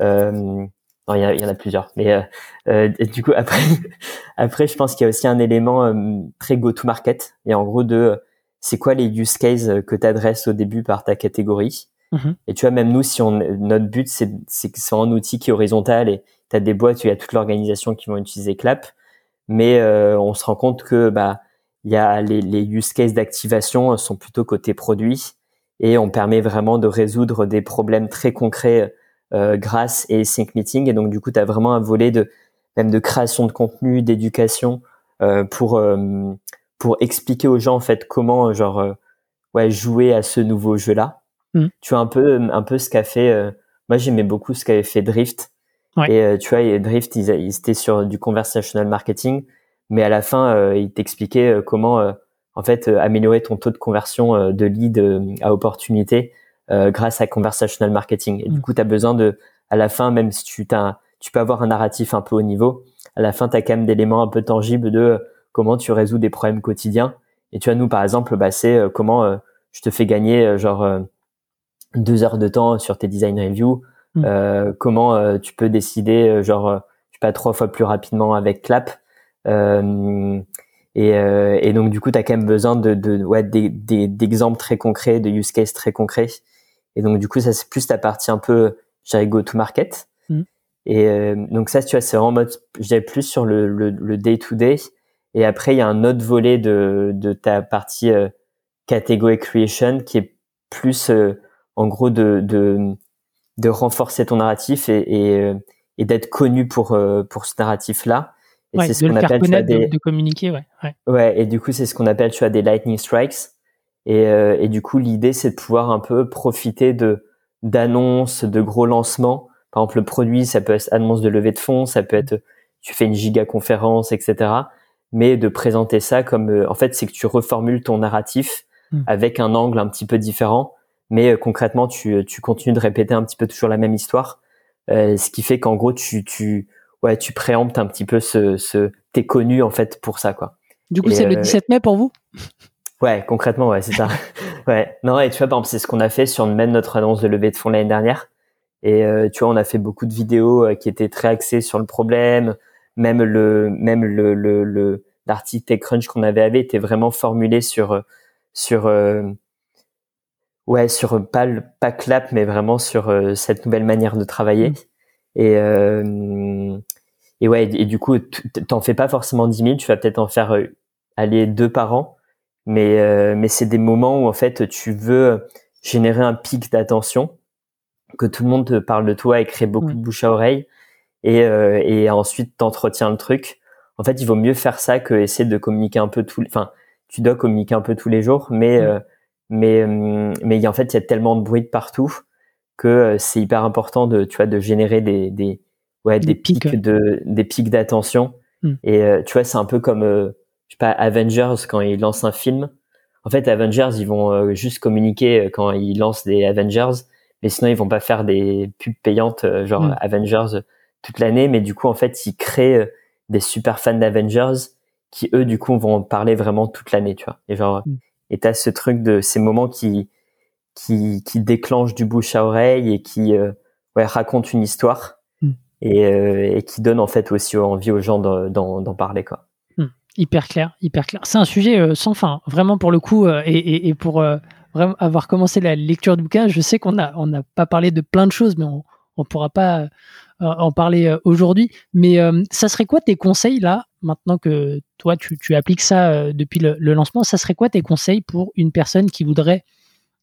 euh, il y, y, en a plusieurs, mais euh, euh du coup après, après, je pense qu'il y a aussi un élément euh, très go-to-market et en gros de c'est quoi les use cases que tu adresses au début par ta catégorie? Mhm. Et tu vois, même nous, si on, notre but, c'est, que c'est un outil qui est horizontal et tu as des boîtes il y a toute l'organisation qui vont utiliser Clap, mais euh, on se rend compte que bah y a les, les use cases d'activation sont plutôt côté produit et on permet vraiment de résoudre des problèmes très concrets euh, grâce et Sync Meeting et donc du coup tu as vraiment un volet de même de création de contenu, d'éducation euh, pour euh, pour expliquer aux gens en fait comment genre euh, ouais jouer à ce nouveau jeu Mm. Tu vois un peu un peu ce qu'a fait moi j'aimais beaucoup ce qu'avait fait Drift et euh, tu vois, Drift, ils, ils, étaient sur du conversational marketing, mais à la fin, euh, ils t'expliquaient euh, comment, en fait, améliorer ton taux de conversion de lead à opportunité grâce à conversational marketing. Et du mm. coup, tu as besoin de, à la fin, même si tu t'as, tu peux avoir un narratif un peu haut niveau, à la fin, tu as quand même d'éléments un peu tangibles de comment tu résous des problèmes quotidiens. Et tu vois, nous, par exemple, bah, c'est comment je te fais gagner genre deux heures de temps sur tes design reviews Mm. Euh, comment euh, tu peux décider, euh, genre, je sais pas, trois fois plus rapidement avec Clap. Et, et, donc du coup, tu as quand même besoin de, de ouais, d'exemples très concrets, de use cases très concrets. Et donc du coup, ça c'est plus ta partie un peu, je go to market. Mm. Et donc ça, tu vois, c'est vraiment mode, je plus sur le, le, day to day. Et après, il y a un autre volet de, de ta partie category creation qui est plus en gros de de, de renforcer ton narratif et et, et d'être connu pour pour ce narratif là et c'est ce qu'on appelle tu des... de, communiquer ouais, ouais. Ouais et du coup c'est ce qu'on appelle tu as des lightning strikes. Et et du coup l'idée c'est de pouvoir un peu profiter de d'annonces de gros lancements. Par exemple le produit ça peut être annonce de levée de fonds ça peut être tu fais une giga conférence etc mais de présenter ça comme en fait c'est que tu reformules ton narratif Hmm. avec un angle un petit peu différent. Mais euh, concrètement, tu, tu continues de répéter un petit peu toujours la même histoire, euh, ce qui fait qu'en gros, tu, tu, ouais, tu préemptes un petit peu ce, ce t'es connu en fait pour ça, quoi. Du coup, c'est le 17 euh, mai pour vous? Ouais, concrètement, ouais, c'est ça. ouais. Non, et tu vois, par exemple, c'est ce qu'on a fait sur même notre annonce de levée de fonds l'année dernière. Et tu vois, on a fait beaucoup de vidéos qui étaient très axées sur le problème. Même le, même le, le, l'article TechCrunch qu'on avait avait était vraiment formulé sur sur euh, ouais sur pas pas clap mais vraiment sur euh, cette nouvelle manière de travailler. Mmh. et euh, et ouais et, du coup t'en fais pas forcément 10 000 tu vas peut-être en faire aller deux par an. Mais mais c'est des moments où en fait tu veux générer un pic d'attention que tout le monde te parle de toi et crée beaucoup de bouche à oreille. Et et ensuite t'entretiens le truc. En fait il vaut mieux faire ça que essayer de communiquer un peu tout enfin tu dois communiquer un peu tous les jours, mais mm. Euh, mais euh, mais en fait il y a tellement de bruit de partout que euh, c'est hyper important de tu vois de générer des des ouais des, pics, de des pics d'attention mm. et tu vois c'est un peu comme je sais pas Avengers quand ils lancent un film en fait Avengers ils vont juste communiquer quand ils lancent des Avengers mais sinon ils vont pas faire des pubs payantes genre mm. Avengers toute l'année mais du coup en fait ils créent des super fans d'Avengers qui eux du coup vont parler vraiment toute l'année, tu vois. Et genre, mm. Et t'as ce truc de ces moments qui qui qui déclenchent du bouche à oreille et qui euh, ouais racontent une histoire mm. et, euh, et qui donnent en fait aussi envie aux gens d'en parler quoi. Mm. Hyper clair, hyper clair. C'est un sujet euh, sans fin, vraiment pour le coup et, et, et, pour vraiment avoir commencé la lecture du bouquin, je sais qu'on a on n'a pas parlé de plein de choses, mais on on pourra pas en parler aujourd'hui. Mais ça serait quoi tes conseils là maintenant que toi, tu, appliques ça euh, depuis le, lancement, ça serait quoi tes conseils pour une personne qui voudrait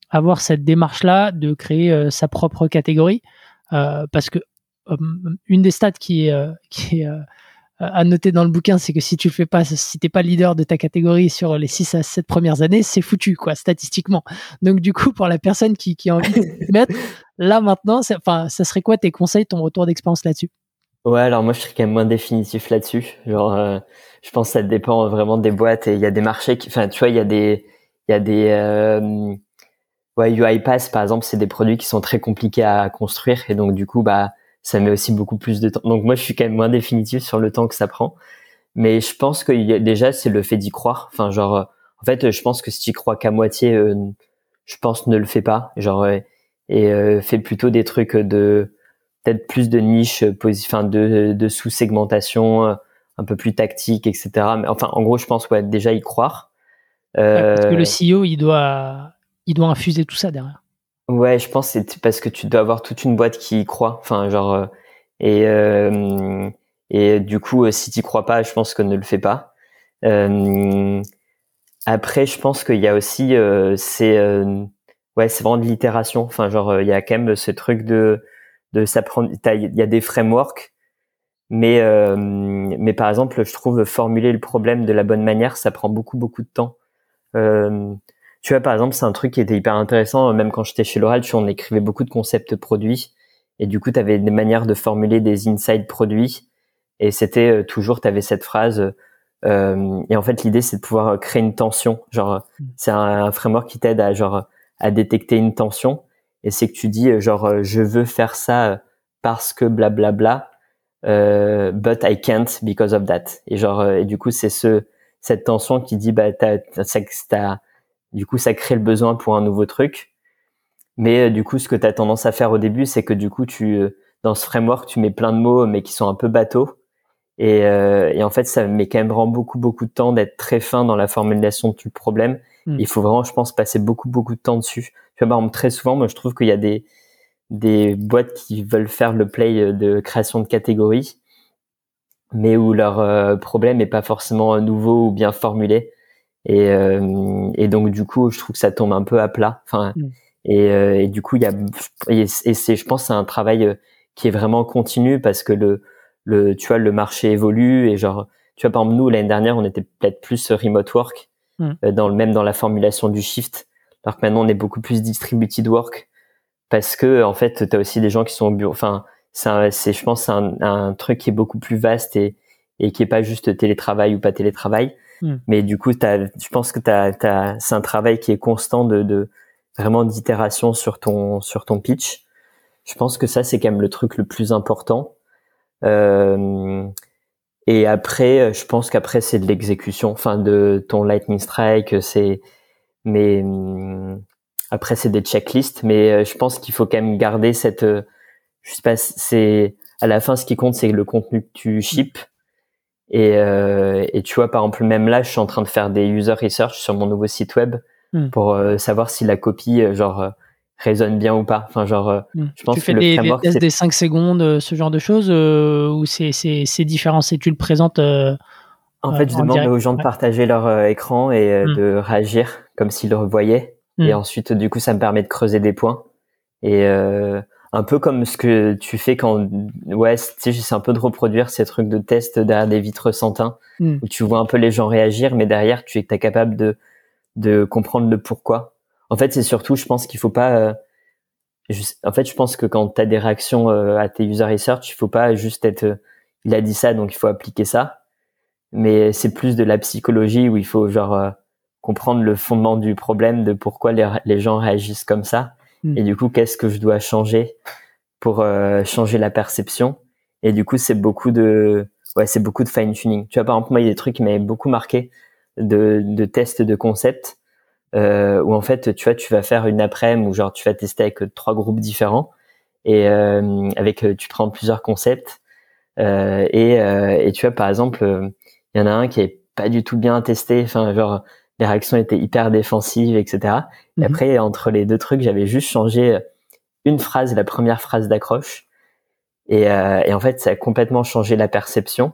avoir cette démarche-là de créer euh, sa propre catégorie? Euh, Parce que une des stats qui est, à noter dans le bouquin, c'est que si tu le fais pas, si t'es pas leader de ta catégorie sur les 6 à 7 premières années, c'est foutu, quoi, statistiquement. Donc, du coup, pour la personne qui, a envie de mettre, là, maintenant, ça serait quoi tes conseils, ton retour d'expérience là-dessus? Ouais, alors moi je serais quand même moins définitif là-dessus. Genre, euh, je pense que ça dépend vraiment des boîtes et il y a des marchés qui, enfin, tu vois, il y a des, il y a des, euh, ouais, UiPath par exemple, c'est des produits qui sont très compliqués à construire et donc du coup, bah, ça met aussi beaucoup plus de temps. Donc moi je suis quand même moins définitif sur le temps que ça prend. Mais je pense que déjà c'est le fait d'y croire. Enfin, genre, euh, en fait, je pense que si tu crois qu'à moitié, euh, je pense ne le fais pas. Genre, et fais plutôt des trucs de peut-être plus de niches, euh, enfin de, de sous-segmentation, euh, un peu plus tactique, etc. Mais enfin, en gros, je pense ouais, déjà y croire. parce que le euh, CEO, il doit, il doit infuser tout ça derrière. Ouais, je pense c'est parce que tu dois avoir toute une boîte qui y croit. Enfin, genre et et du coup, si tu crois pas, je pense que ne le fais pas. après, je pense qu'il y a aussi c'est ouais, c'est vraiment de l'itération. Enfin, genre il y a quand même ce truc de de s'apprendre. Il y a des frameworks, mais euh, mais par exemple, je trouve formuler le problème de la bonne manière, ça prend beaucoup beaucoup de temps. Euh, tu vois, par exemple, c'est un truc qui était hyper intéressant. Même quand j'étais chez L'Oral, on écrivait beaucoup de concepts produits, et du coup, tu avais des manières de formuler des inside produits, et c'était euh, toujours, tu avais cette phrase. Euh, et en fait, l'idée, c'est de pouvoir créer une tension. Genre, mm. c'est un, un, framework qui t'aide à genre à détecter une tension et c'est que tu dis euh, genre euh, je veux faire ça euh, parce que blablabla euh, but I can't because of that. Et genre et du coup c'est ce cette tension qui dit bah t'as, du coup ça crée le besoin pour un nouveau truc. Mais du coup ce que tu as tendance à faire au début c'est que du coup tu dans ce framework tu mets plein de mots mais qui sont un peu bateaux. Et, et en fait ça met quand même vraiment beaucoup beaucoup de temps d'être très fin dans la formulation du problème. Hmm. il faut vraiment je pense passer beaucoup beaucoup de temps dessus tu vois, très souvent, moi, je trouve qu'il y a des, des boîtes qui veulent faire le play de création de catégories, mais où leur euh, problème n'est pas forcément nouveau ou bien formulé. Et, euh, et donc, du coup, je trouve que ça tombe un peu à plat. Enfin, mm. Et, et du coup, il y a et, c'est, je pense, c'est un travail qui est vraiment continu parce que le le tu vois le marché évolue et genre tu vois par exemple nous l'année dernière on était peut-être plus remote work mm. dans le même dans la formulation du shift alors que maintenant on est beaucoup plus distributed work parce que en fait tu as aussi des gens qui sont au bureau. Enfin c'est je pense un, un truc qui est beaucoup plus vaste et et qui est pas juste télétravail ou pas télétravail. Mm. mais du coup as, je pense que t'as, t'as, c'est un travail qui est constant de, de vraiment d'itération sur ton sur ton pitch. Je pense que ça c'est quand même le truc le plus important. Euh, et après je pense qu'après c'est de l'exécution enfin de ton lightning strike c'est mais après c'est des checklists mais euh, je pense qu'il faut quand même garder cette euh, je sais pas c'est à la fin ce qui compte c'est le contenu que tu ships. Et, euh, et tu vois par exemple même là je suis en train de faire des user research sur mon nouveau site web hmm. pour euh, savoir si la copie genre résonne bien ou pas. Enfin genre hmm. je pense tu fais que des, des tests des 5 secondes ce genre de choses ou c'est c'est c'est différent c'est tu le présentes en fait je demande aux gens de partager leur écran et de réagir comme s'ils le revoyaient et hmm. ensuite, du coup, ça me permet de creuser des points. Et euh, un peu comme ce que tu fais quand, ouais, tu sais, j'essaie un peu de reproduire ces trucs de test derrière des vitres sans teint, hmm. où tu vois un peu les gens réagir, mais derrière, tu es capable de de comprendre le pourquoi. En fait, c'est surtout, je pense qu'il faut pas. Euh, en fait, je pense que quand tu as des réactions euh, à tes user research, il faut pas juste être. Euh, il a dit ça, donc il faut appliquer ça. Mais c'est plus de la psychologie où il faut genre comprendre le fondement du problème de pourquoi les, gens réagissent comme ça. Hmm. et du coup qu'est-ce que je dois changer pour euh, changer la perception? Et du coup c'est beaucoup de ouais c'est beaucoup de fine tuning tu vois par exemple moi il y a des trucs qui m'avaient beaucoup marqué de, de tests de concept euh, où en fait tu vois tu vas faire une après-midi où genre tu vas tester avec trois groupes différents et euh, avec tu prends plusieurs concepts euh, et, euh, et tu vois par exemple il y en a un qui est pas du tout bien testé. Enfin genre les réactions étaient hyper défensives, etc. Et mhm. après, entre les deux trucs, j'avais juste changé une phrase, la première phrase d'accroche. Et, euh, et, en fait, ça a complètement changé la perception.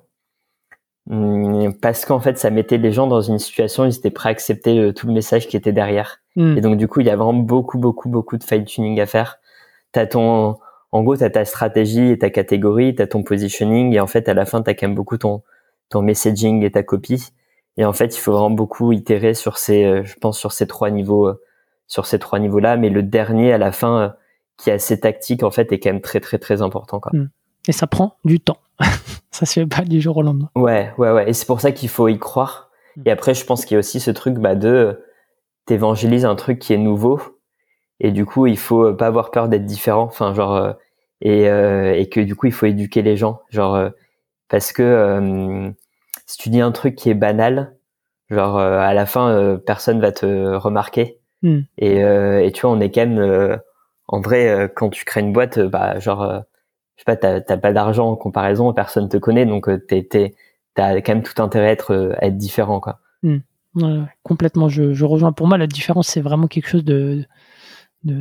Hum, parce qu'en fait, ça mettait les gens dans une situation où ils étaient prêts à accepter euh, tout le message qui était derrière. Hmm. Et donc, du coup, il y a vraiment beaucoup, beaucoup, beaucoup de fine tuning à faire. T'as ton, en gros, t'as ta stratégie et ta catégorie, t'as ton positioning, et en fait, à la fin, t'as quand même beaucoup ton, ton messaging et ta copie. Et en fait, il faut vraiment beaucoup itérer sur ces, euh, je pense, sur ces trois niveaux, euh, sur ces trois niveaux-là. Mais le dernier, à la fin, euh, qui est assez tactique, en fait, est quand même très, très, très important. Quoi. Hmm. Et ça prend du temps. ça se fait pas du jour au lendemain. Ouais, ouais, ouais. Et c'est pour ça qu'il faut y croire. Hmm. Et après, je pense qu'il y a aussi ce truc bah, de t'évangélises un truc qui est nouveau. Et du coup, il faut pas avoir peur d'être différent. Enfin, genre, et, et que du coup, il faut éduquer les gens. Genre, parce que si tu dis un truc qui est banal, genre euh, à la fin euh, personne va te remarquer. Hmm. Et, euh, et tu vois, on est quand même en vrai quand tu crées une boîte, bah genre je sais pas, t'as, t'as pas d'argent en comparaison, personne te connaît, donc t'es, t'es, t'as quand même tout intérêt à être, à être différent, quoi. Hmm. complètement, je, je, rejoins. Pour moi, la différence, c'est vraiment quelque chose de,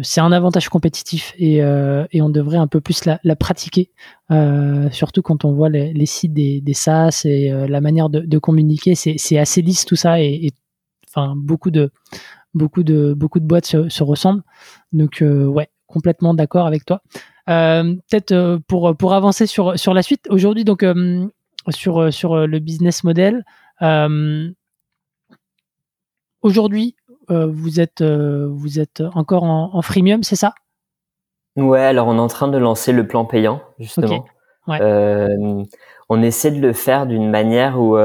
c'est un avantage compétitif et, euh, et, on devrait un peu plus la, la pratiquer, euh, surtout quand on voit les, les sites des, des SaaS et euh, la manière de, de communiquer, c'est assez lisse tout ça et, et, enfin beaucoup de beaucoup de beaucoup de boîtes se, se ressemblent. Donc euh, ouais, complètement d'accord avec toi. Euh, peut-être pour pour avancer sur sur la suite aujourd'hui donc sur sur le business model. Aujourd'hui, euh, vous êtes euh, vous êtes encore en, freemium, c'est ça? Ouais, alors on est en train de lancer le plan payant justement. Euh, on essaie de le faire d'une manière où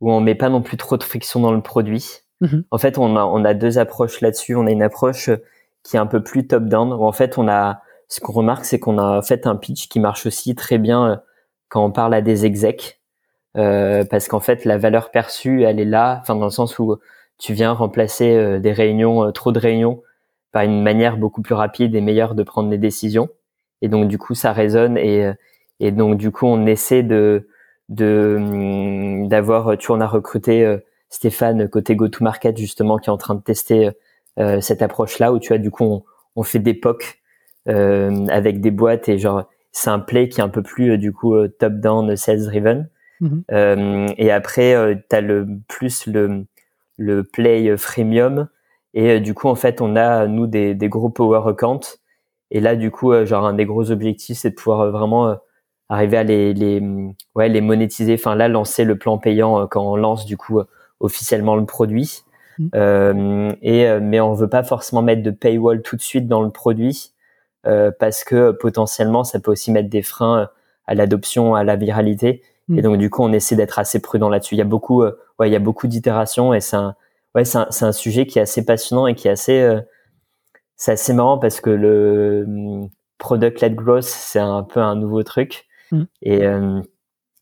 où on met pas non plus trop de friction dans le produit. Mhm. En fait, on a on a deux approches là-dessus. On a une approche qui est un peu plus top down où en fait on a ce qu'on remarque c'est qu'on a fait un pitch qui marche aussi très bien quand on parle à des execs parce qu'en fait la valeur perçue elle est là, enfin dans le sens où tu viens remplacer euh, des réunions, euh, trop de réunions, par une manière beaucoup plus rapide et meilleure de prendre des décisions. Et donc du coup, ça résonne et euh, et donc du coup, on essaie de de hum, d'avoir. Tu vois, on a recruté Stéphane côté go-to-market justement qui est en train de tester cette approche-là où tu vois du coup on, on fait des POC euh, avec des boîtes et genre c'est un play qui est un peu plus du coup top-down, sales-driven. Mm-hmm. euh, et après, tu as le plus le le play freemium Et du coup, en fait, on a nous des, des gros power accounts. Et là, du coup, genre un des gros objectifs, c'est de pouvoir vraiment arriver à les, les ouais les monétiser. Enfin là, lancer le plan payant quand on lance du coup officiellement le produit. Mm. Euh, et mais on veut pas forcément mettre de paywall tout de suite dans le produit euh, parce que potentiellement ça peut aussi mettre des freins à l'adoption, à la viralité. Et mm. donc du coup, on essaie d'être assez prudent là-dessus. Il y a beaucoup, euh, ouais, il y a beaucoup d'itérations et c'est un, ouais, c'est un, un, sujet qui est assez passionnant et qui est assez, euh, c'est assez marrant parce que le mm, product-led growth, c'est un peu un nouveau truc. Mm. Et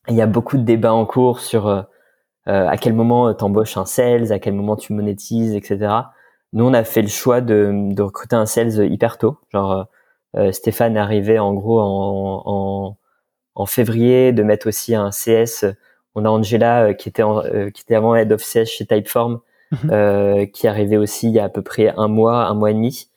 il y a beaucoup de débats en cours sur à quel moment t'embauches un sales, à quel moment tu monétises, etc. Nous, on a fait le choix de, de recruter un sales hyper tôt, genre euh, Stéphane est arrivé en gros en, en, en, février, de mettre aussi un CS. On a Angela euh, qui était euh, qui était avant head of CS chez Typeform, mhm. qui est arrivé aussi il y a à peu près un mois, un mois et demi,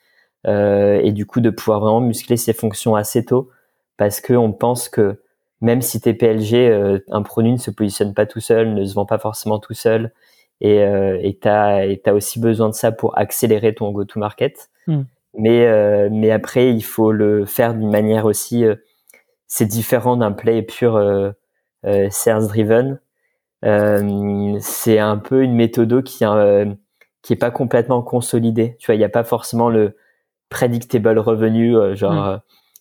et du coup de pouvoir vraiment muscler ses fonctions assez tôt, parce que on pense que même si t'es PLG, un produit ne se positionne pas tout seul, ne se vend pas forcément tout seul, et et t'as et t'as aussi besoin de ça pour accélérer ton go-to-market. Hmm mais euh, mais après il faut le faire d'une manière aussi euh, c'est différent d'un play pur euh, euh sales driven. C'est un peu une méthode qui qui est pas complètement consolidée. Tu vois il n'y a pas forcément le predictable revenu genre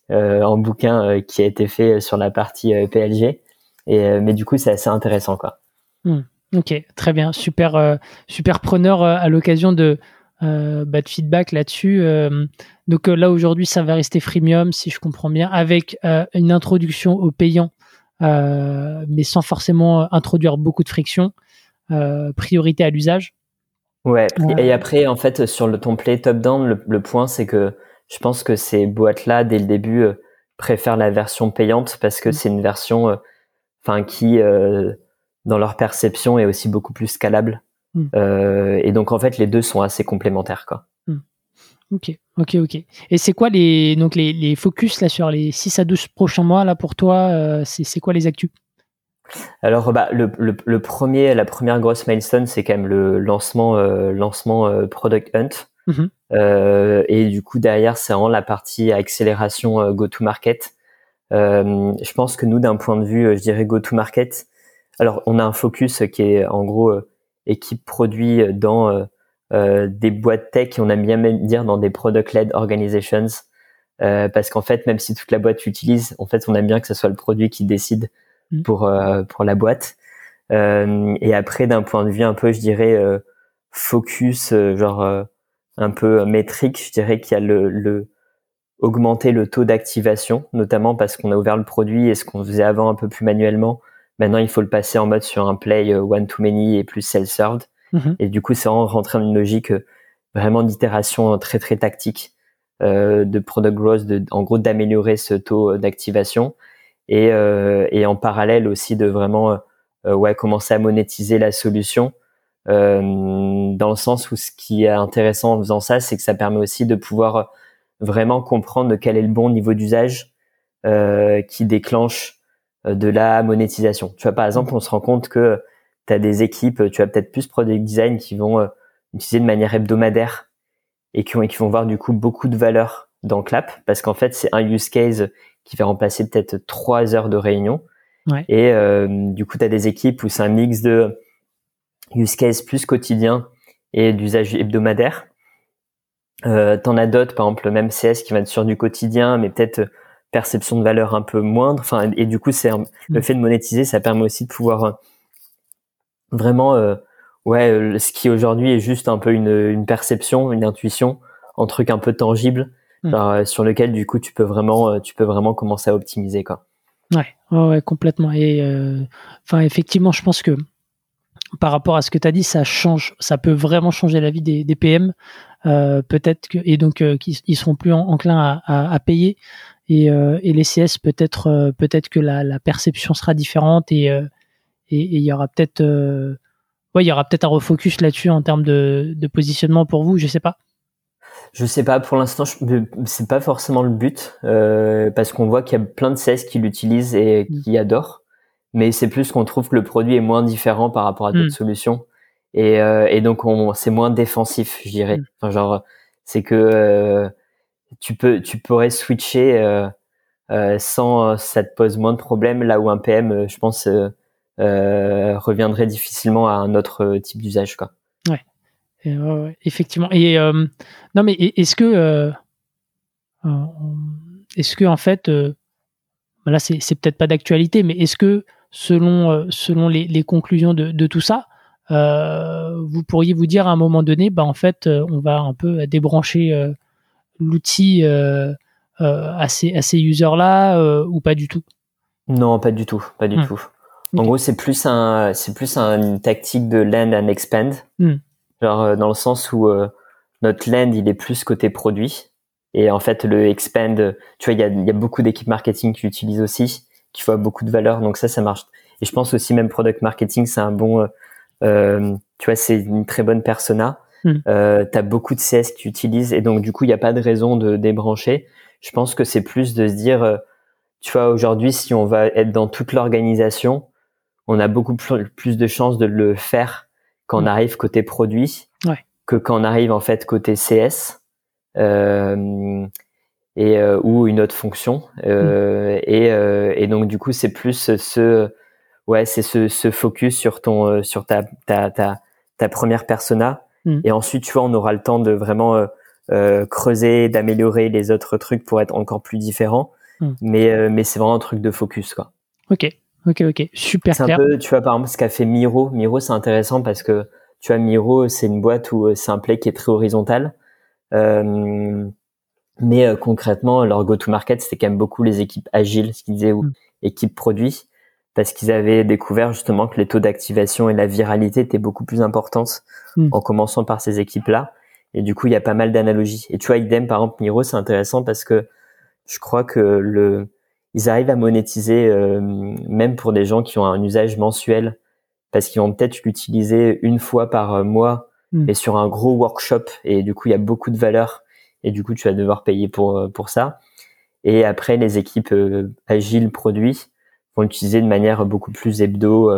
mm. en bouquin qui a été fait sur la partie PLG et mais du coup c'est assez intéressant quoi. Mm. ok très bien. Super super preneur à l'occasion de euh, bah, de feedback là-dessus. Euh, donc euh, là aujourd'hui, ça va rester freemium si je comprends bien, avec une introduction au payant, mais sans forcément introduire beaucoup de friction. priorité à l'usage. Ouais. Et après, en fait, sur le template top-down, le, point, c'est que je pense que ces boîtes-là, dès le début, préfèrent la version payante parce que mm. c'est une version, enfin, qui, dans leur perception, est aussi beaucoup plus scalable. Hmm. Euh, et donc en fait, les deux sont assez complémentaires, quoi. Hmm. Ok, ok, ok. Et c'est quoi les donc les, les, focus là sur les 6 à 12 prochains mois là pour toi euh, C'est quoi les actus? Alors, bah, le, le, premier, la première grosse milestone, c'est quand même le lancement, euh, lancement Product Hunt. Mhm. et du coup, derrière, c'est vraiment la partie accélération go-to-market. je pense que nous, d'un point de vue, je dirais go-to-market, alors on a un focus qui est en gros et qui produit dans euh, euh, des boîtes tech, on aime bien dire dans des product-led organizations, euh, parce qu'en fait, même si toute la boîte l'utilise, en fait, on aime bien que ce soit le produit qui décide mm. pour pour la boîte. et après, d'un point de vue un peu, je dirais focus, genre un peu métrique, je dirais qu'il y a le, le augmenter le taux d'activation, notamment parce qu'on a ouvert le produit et ce qu'on faisait avant un peu plus manuellement, Maintenant, il faut le passer en mode sur un play euh, one to many et plus self-served. Mhm. Et du coup, c'est vraiment rentrer dans une logique euh, vraiment d'itération très très tactique euh, de product growth, de, en gros d'améliorer ce taux d'activation et, euh, et en parallèle aussi de vraiment euh, ouais commencer à monétiser la solution euh, dans le sens où ce qui est intéressant en faisant ça, c'est que ça permet aussi de pouvoir vraiment comprendre quel est le bon niveau d'usage qui déclenche euh, de la monétisation. Tu vois, par exemple, on se rend compte que tu as des équipes, tu as peut-être plus product design qui vont euh, utiliser de manière hebdomadaire et qui, qui vont voir du coup beaucoup de valeur dans Clap parce qu'en fait, c'est un use case qui va remplacer peut-être trois heures de réunion. Et euh, du coup, tu as des équipes où c'est un mix de use case plus quotidien et d'usage hebdomadaire. Euh, T'en as d'autres, par exemple, le même CS qui va être sur du quotidien, mais peut-être perception de valeur un peu moindre. Enfin, et du coup, c'est le mm. fait de monétiser, ça permet aussi de pouvoir euh, vraiment, euh, ouais, euh, ce qui aujourd'hui est juste un peu une, une, perception, une intuition, un truc un peu tangible, mm. sur lequel du coup tu peux vraiment, tu peux vraiment commencer à optimiser quoi. Ouais, ouais, complètement. Et enfin, effectivement, je pense que par rapport à ce que tu as dit, ça change, ça peut vraiment changer la vie des, des PM. Euh, peut-être que et donc euh, ils seront plus enclins à, à, à payer et, euh, et les CS peut-être euh, peut-être que la, la, perception sera différente et euh, et il y aura peut-être ouais il y aura peut-être un refocus là-dessus en termes de, de positionnement pour vous je sais pas je sais pas pour l'instant c'est pas forcément le but euh, parce qu'on voit qu'il y a plein de CS qui l'utilisent et mm. qui adorent mais c'est plus qu'on trouve que le produit est moins différent par rapport à d'autres mm. solutions et, et donc on c'est moins défensif, je dirais. Mm. Enfin, genre c'est que tu peux tu pourrais switcher sans ça te pose moins de problèmes là où un PM, je pense reviendrait difficilement à un autre type d'usage quoi. Ouais. effectivement. Et non mais est-ce que est-ce que en fait bah là c'est peut-être pas d'actualité, mais est-ce que selon, euh, selon les, conclusions de, tout ça, euh, vous pourriez vous dire à un moment donné, bah en fait, euh, on va un peu débrancher l'outil à ces, à ces users-là ou pas du tout? Non, pas du tout, pas du hmm. tout. En gros, c'est plus un, c'est plus une tactique de land and expand, hmm. genre dans le sens où notre land il est plus côté produit et en fait le expand, tu vois, il y a, y a beaucoup d'équipes marketing qui l'utilisent aussi qui voit beaucoup de valeur. Donc ça, ça marche. Et je pense aussi même product marketing, c'est un bon, euh, euh tu vois, c'est une très bonne persona. Mm. Euh, tu as beaucoup de CS qui utilisent et donc du coup, il n'y a pas de raison de débrancher. Je pense que c'est plus de se dire, euh, tu vois, aujourd'hui, si on va être dans toute l'organisation, on a beaucoup plus de chances de le faire quand on mm. arrive côté produit ouais. que quand on arrive en fait côté CS. Euh, et euh, ou une autre fonction euh, et, euh, et donc du coup c'est plus ce ouais c'est ce, ce focus sur ton sur ta ta ta, ta première persona mm. et ensuite tu vois on aura le temps de vraiment creuser d'améliorer les autres trucs pour être encore plus différent mm. mais mais c'est vraiment un truc de focus quoi. Ok. Ok ok. Super c'est un peu tu vois par exemple ce qu'a fait Miro. Miro c'est intéressant parce que tu vois Miro c'est une boîte où c'est un play qui est très horizontal. Euh, mais euh, concrètement, leur go-to-market, c'était quand même beaucoup les équipes agiles, ce qu'ils disaient, ou mm. équipes produits, parce qu'ils avaient découvert justement que les taux d'activation et la viralité étaient beaucoup plus importantes mm. en commençant par ces équipes-là. Et du coup, il y a pas mal d'analogies. Et tu vois, idem, par exemple, Miro, c'est intéressant parce que je crois que le, ils arrivent à monétiser euh, même pour des gens qui ont un usage mensuel, parce qu'ils vont peut-être l'utiliser une fois par euh, mois, mm. et sur un gros workshop. Et du coup, il y a beaucoup de valeur et du coup tu vas devoir payer pour euh, pour ça. Et après les équipes euh, agiles produits vont l'utiliser de manière beaucoup plus hebdo.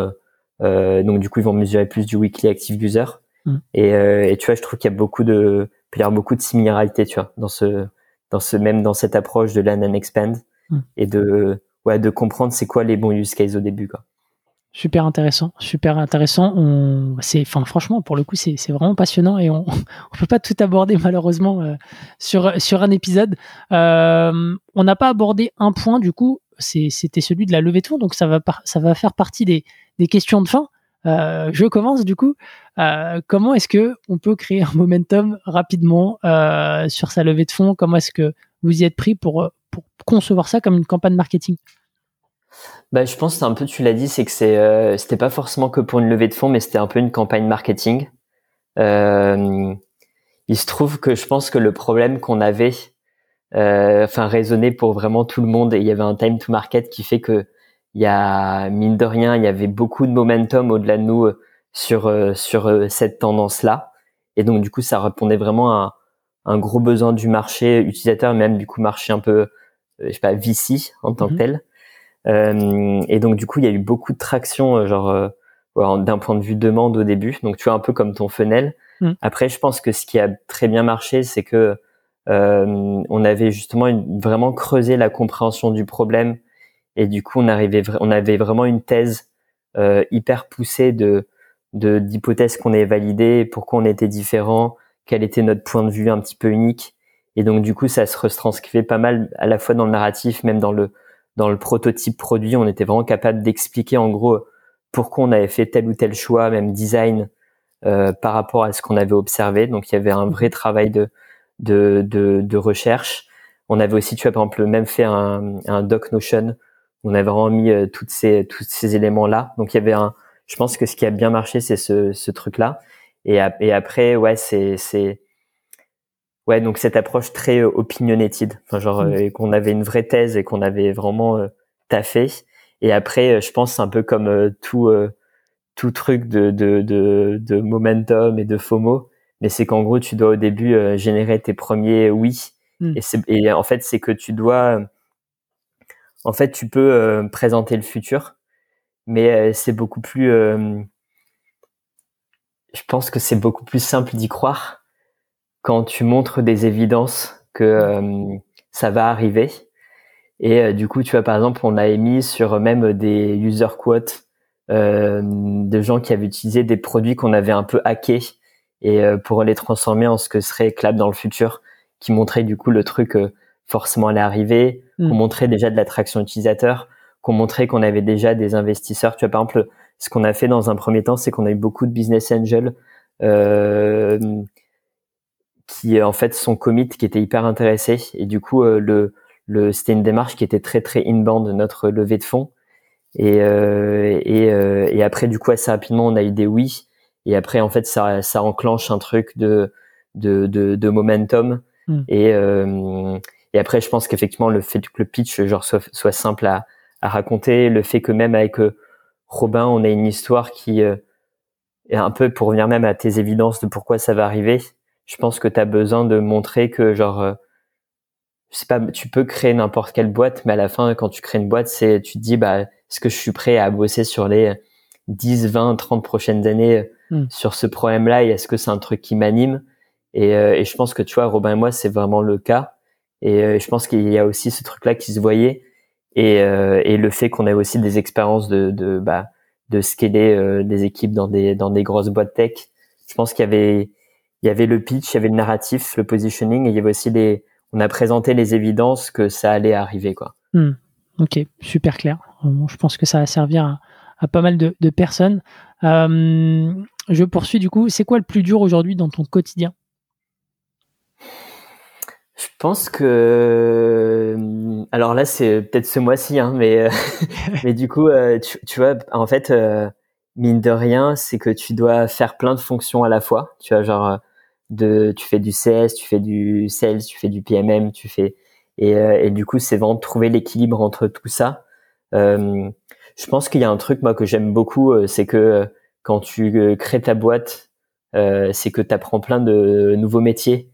Euh, donc du coup ils vont mesurer plus du weekly active user. Mm. Et, et, tu vois, je trouve qu'il y a beaucoup de, il y a beaucoup de similarités, tu vois, dans ce, dans ce même dans cette approche de land and expand mm. et de, ouais, de comprendre c'est quoi les bons use cases au début, quoi. Super intéressant, super intéressant. On, c'est, enfin, franchement, pour le coup, c'est, c'est vraiment passionnant et on, on peut pas tout aborder malheureusement euh, sur sur un épisode. Euh, on n'a pas abordé un point du coup, c'était celui de la levée de fonds, donc ça va faire partie des, questions de fin. Euh, je commence du coup. Euh, comment est-ce que on peut créer un momentum rapidement euh, sur sa levée de fonds? Comment est-ce que vous y êtes pris pour concevoir ça comme une campagne marketing? Bah, je pense, c'est un peu, tu l'as dit, c'est que c'est, c'était pas forcément que pour une levée de fonds, mais c'était un peu une campagne marketing. Il se trouve que je pense que le problème qu'on avait, enfin, résonnait pour vraiment tout le monde, et il y avait un time to market qui fait que il y a mine de rien, il y avait beaucoup de momentum au-delà de nous euh, sur euh, sur cette tendance-là, et donc du coup, ça répondait vraiment à un, gros besoin du marché utilisateur, même du coup marché un peu, je sais pas, VC en tant que mhm. tel. Euh, et donc du coup, il y a eu beaucoup de traction, euh, genre euh, d'un point de vue demande au début. Donc tu vois un peu comme ton funnel. Mm. Après, je pense que ce qui a très bien marché, c'est que euh, on avait justement une, vraiment creusé la compréhension du problème et du coup on arrivait on avait vraiment une thèse euh, hyper poussée de d'hypothèses qu'on avait validées, pourquoi on était différent, quel était notre point de vue un petit peu unique. Et donc du coup ça se retranscrivait pas mal à la fois dans le narratif, même dans le dans le prototype produit, on était vraiment capable d'expliquer en gros pourquoi on avait fait tel ou tel choix, même design, euh, par rapport à ce qu'on avait observé. Donc il y avait un vrai travail de, de, de, de, recherche. On avait aussi, tu vois, par exemple, même fait un, un doc Notion. On avait vraiment mis euh, toutes ces, tous ces éléments-là. Donc il y avait un, je pense que ce qui a bien marché, c'est ce, ce truc-là. Et, et après, ouais, c'est, c'est, ouais, donc cette approche très euh, opinionated, enfin genre mm. euh, qu'on avait une vraie thèse et qu'on avait vraiment euh, taffé. Et après, je pense c'est un peu comme tout tout truc de, de, de, de momentum et de FOMO, mais c'est qu'en gros tu dois au début générer tes premiers oui. Mm. Et, et en fait c'est que tu dois, en fait tu peux présenter le futur, mais c'est beaucoup plus je pense que c'est beaucoup plus simple d'y croire quand tu montres des évidences que euh, ça va arriver. Et euh, du coup, tu vois, par exemple, on a émis sur même des user quotes euh, de gens qui avaient utilisé des produits qu'on avait un peu hackés et pour les transformer en ce que serait Clap dans le futur, qui montrait du coup le truc forcément allait arriver, mm. qu'on montrait déjà de l'attraction utilisateur, qu'on montrait qu'on avait déjà des investisseurs. Tu vois, par exemple, ce qu'on a fait dans un premier temps, c'est qu'on a eu beaucoup de business angels euh, qui en fait sont commit, qui étaient hyper intéressés. Et du coup, euh, le, le c'était une démarche qui était très très inbound de notre levée de fonds. Et, euh, et, euh, et, après, du coup, assez rapidement, on a eu des oui. Et après, en fait, ça, ça enclenche un truc de, de, de, de momentum. Hmm. Et, euh, et après, je pense qu'effectivement, le fait que le pitch genre soit, soit simple à, à raconter, le fait que même avec euh, Robin, on a une histoire qui est un peu pour revenir même à tes évidences de pourquoi ça va arriver je pense que tu as besoin de montrer que genre euh, sais pas tu peux créer n'importe quelle boîte mais à la fin quand tu crées une boîte c'est tu te dis bah est-ce que je suis prêt à bosser sur les 10 20 30 prochaines années hmm. sur ce problème là et est-ce que c'est un truc qui m'anime et, euh, et, je pense que tu vois Robin et moi c'est vraiment le cas et euh, je pense qu'il y a aussi ce truc là qui se voyait et, et le fait qu'on ait aussi des expériences de de bah de scaler des équipes dans des dans des grosses boîtes tech je pense qu'il y avait il y avait le pitch, il y avait le narratif, le positioning, et il y avait aussi des, on a présenté les évidences que ça allait arriver, quoi. Hmm. Ok, super clair. je pense que ça va servir à, pas mal de, personnes. Euh, je poursuis du coup. C'est quoi le plus dur aujourd'hui dans ton quotidien? Je pense que, alors là, c'est peut-être ce mois-ci, hein, mais euh, mais du coup, euh, tu, tu, vois, en fait, mine de rien, c'est que tu dois faire plein de fonctions à la fois. Tu vois, genre de tu fais du CS, tu fais du sales, tu fais du PMM, tu fais et, euh, et du coup c'est vraiment de trouver l'équilibre entre tout ça. Euh, je pense qu'il y a un truc moi que j'aime beaucoup, euh, c'est que quand tu crées ta boîte, c'est que tu apprends plein de nouveaux métiers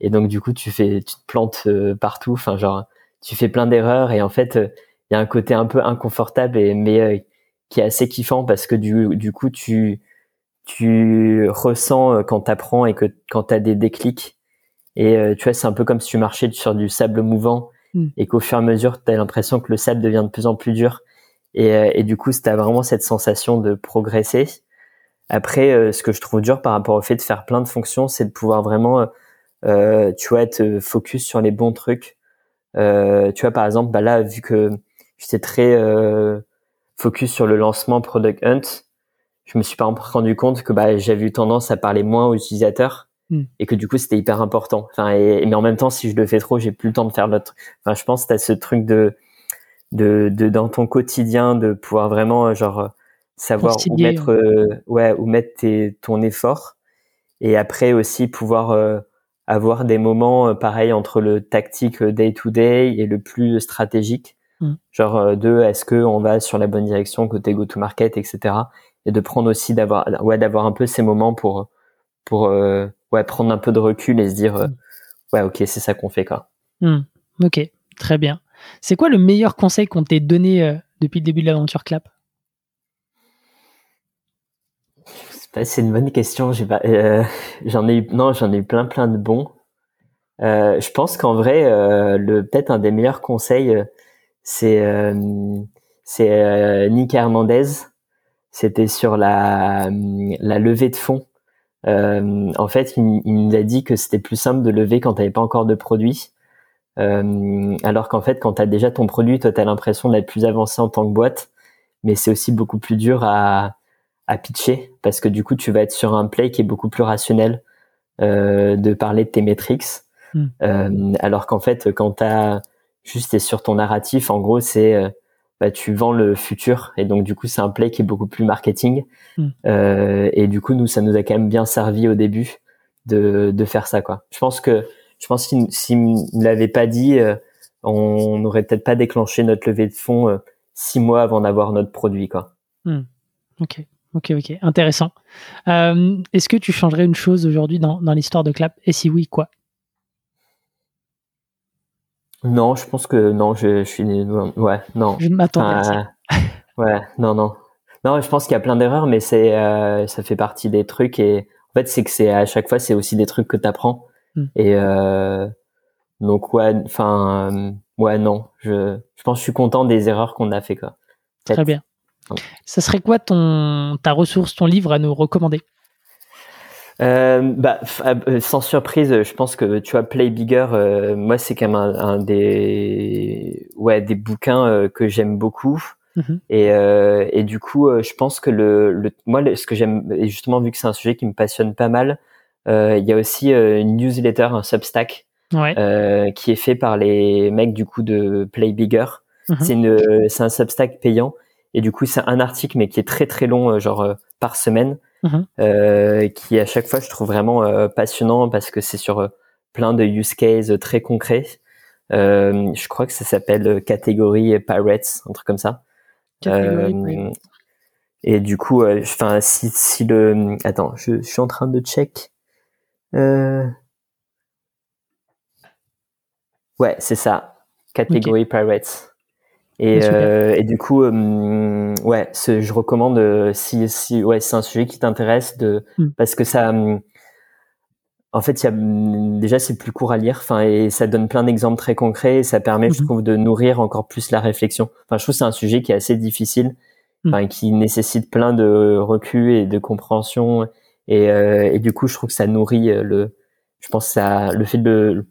et donc du coup tu fais tu te plantes partout, enfin genre tu fais plein d'erreurs et en fait il y a un côté un peu inconfortable et mais qui est assez kiffant parce que du du coup tu tu ressens euh, quand tu apprends et que quand tu as des déclics. Et euh, tu vois, c'est un peu comme si tu marchais sur du sable mouvant hmm. et qu'au fur et à mesure, tu as l'impression que le sable devient de plus en plus dur. Et, euh, et du coup, tu as vraiment cette sensation de progresser. Après, ce que je trouve dur par rapport au fait de faire plein de fonctions, c'est de pouvoir vraiment, euh, tu vois, être focus sur les bons trucs. Euh, tu vois, par exemple, bah là, vu que j'étais très focus sur le lancement Product Hunt, je me suis pas rendu compte que bah, j'avais eu tendance à parler moins aux utilisateurs hmm. et que du coup c'était hyper important. Enfin, et, mais en même temps, si je le fais trop, j'ai plus le temps de faire l'autre. Enfin, je pense que t'as ce truc de, de, de, dans ton quotidien de pouvoir vraiment euh, genre savoir où mettre, euh, ouais, où mettre tes, ton effort et après aussi pouvoir euh, avoir des moments pareils entre le tactique day to day et le plus stratégique. Hmm. Genre de est-ce que on va sur la bonne direction côté go to market, etc et de prendre aussi d'avoir ouais d'avoir un peu ces moments pour pour euh, ouais prendre un peu de recul et se dire euh, ouais ok c'est ça qu'on fait quoi. Hmm. ok très bien. C'est quoi le meilleur conseil qu'on t'ait donné euh, depuis le début de l'aventure Clap? C'est une bonne question. Pas, j'en ai eu, non, j'en ai eu plein, plein de bons. je pense qu'en vrai, le peut-être un des meilleurs conseils, c'est Nick Hernandez c'était sur la, levée de fonds. Euh, en fait, il, il, nous a dit que c'était plus simple de lever quand tu n'avais pas encore de produit. Euh, alors qu'en fait, quand tu as déjà ton produit, toi, tu as l'impression d'être plus avancé en tant que boîte. Mais c'est aussi beaucoup plus dur à, à pitcher parce que du coup, tu vas être sur un play qui est beaucoup plus rationnel euh, de parler de tes métriques. Hmm. Euh, alors qu'en fait, quand tu as juste es sur ton narratif, en gros, c'est bah, tu vends le futur et donc du coup c'est un play qui est beaucoup plus marketing hmm. et du coup nous ça nous a quand même bien servi au début de, de faire ça quoi je pense que je pense qu'il s'il ne l'avait pas dit euh, on n'aurait peut-être pas déclenché notre levée de fonds euh, six mois avant d'avoir notre produit quoi hmm. ok ok ok intéressant euh, est-ce que tu changerais une chose aujourd'hui dans, dans l'histoire de Clap? Et si oui quoi? Non, je pense que non, je, je suis ouais, non. Je m'attends. ouais, non, non. Non, je pense qu'il y a plein d'erreurs, mais c'est euh, ça fait partie des trucs et en fait c'est que c'est à chaque fois c'est aussi des trucs que t'apprends mm. et euh, donc ouais, enfin euh, ouais non, je je pense que je suis content des erreurs qu'on a fait quoi. Très bien. Ça serait quoi ton ta ressource, ton livre à nous recommander? Euh, bah, sans surprise, je pense que tu vois Play Bigger. Euh, moi, c'est quand même un, des ouais des bouquins euh, que j'aime beaucoup. Mhm. Et, et du coup, je pense que le, le moi, ce que j'aime, et justement vu que c'est un sujet qui me passionne pas mal, il y a aussi une newsletter, un Substack, ouais. qui est fait par les mecs du coup de Play Bigger. C'est une, c'est un Substack payant. Et du coup, c'est un article, mais qui est très très long, genre par semaine euh, qui à chaque fois je trouve vraiment euh, passionnant parce que c'est sur euh, plein de use cases très concrets. Euh, je crois que ça s'appelle catégorie Pirates, un truc comme ça. et du coup, enfin, si, si le, attends, je, je, suis en train de check. Ouais, c'est ça. Catégorie Pirates. Et, euh, et, du coup, euh, ouais, ce, je recommande euh, si, si ouais, c'est un sujet qui t'intéresse de mm. parce que ça, hum, en fait, il y a hum, déjà c'est plus court à lire, enfin et ça donne plein d'exemples très concrets. Et ça permet, je mm-hmm. trouve, de nourrir encore plus la réflexion. Enfin, je trouve que c'est un sujet qui est assez difficile, mm. qui nécessite plein de recul et de compréhension. Et, euh, et du coup, je trouve que ça nourrit le, je pense ça, le fait de,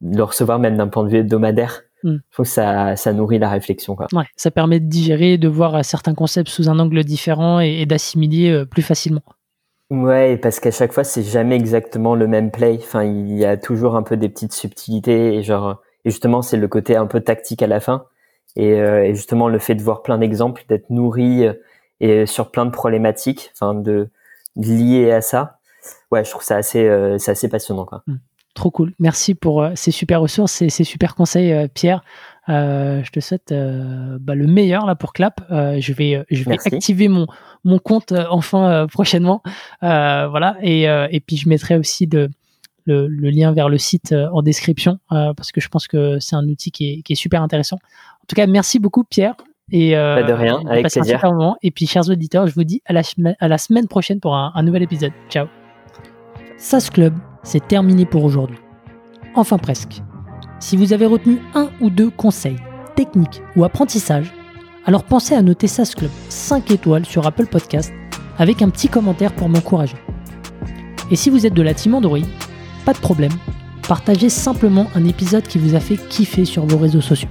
de le recevoir même d'un point de vue hebdomadaire il hmm. faut que ça, ça nourrit la réflexion. Quoi. Ouais, ça permet de digérer, de voir certains concepts sous un angle différent et, d'assimiler euh, plus facilement. Ouais, parce qu'à chaque fois, c'est jamais exactement le même play. Enfin, il y a toujours un peu des petites subtilités et genre, et justement, c'est le côté un peu tactique à la fin. Et, euh, et justement, le fait de voir plein d'exemples, d'être nourri euh, et sur plein de problématiques, enfin, de, liées à ça. Ouais, je trouve ça assez, c'est assez passionnant, quoi. Hmm. Trop cool. Merci pour euh, ces super ressources et ces super conseils, euh, Pierre. Euh, je te souhaite bah, le meilleur là pour Clap. je vais, je vais activer mon, mon compte enfin prochainement. voilà. Et, et puis je mettrai aussi le, le, lien vers le site en description parce que je pense que c'est un outil qui est, qui est, super intéressant. En tout cas, merci beaucoup, Pierre. Et, de rien, avec plaisir. Et puis, chers auditeurs, je vous dis à la, à la semaine prochaine pour un, un nouvel épisode. Ciao. SAS Club c'est terminé pour aujourd'hui. Enfin presque. Si vous avez retenu un ou deux conseils, techniques ou apprentissages, alors pensez à noter SAS Club 5 étoiles sur Apple Podcast avec un petit commentaire pour m'encourager. Et si vous êtes de la team Android, pas de problème, partagez simplement un épisode qui vous a fait kiffer sur vos réseaux sociaux.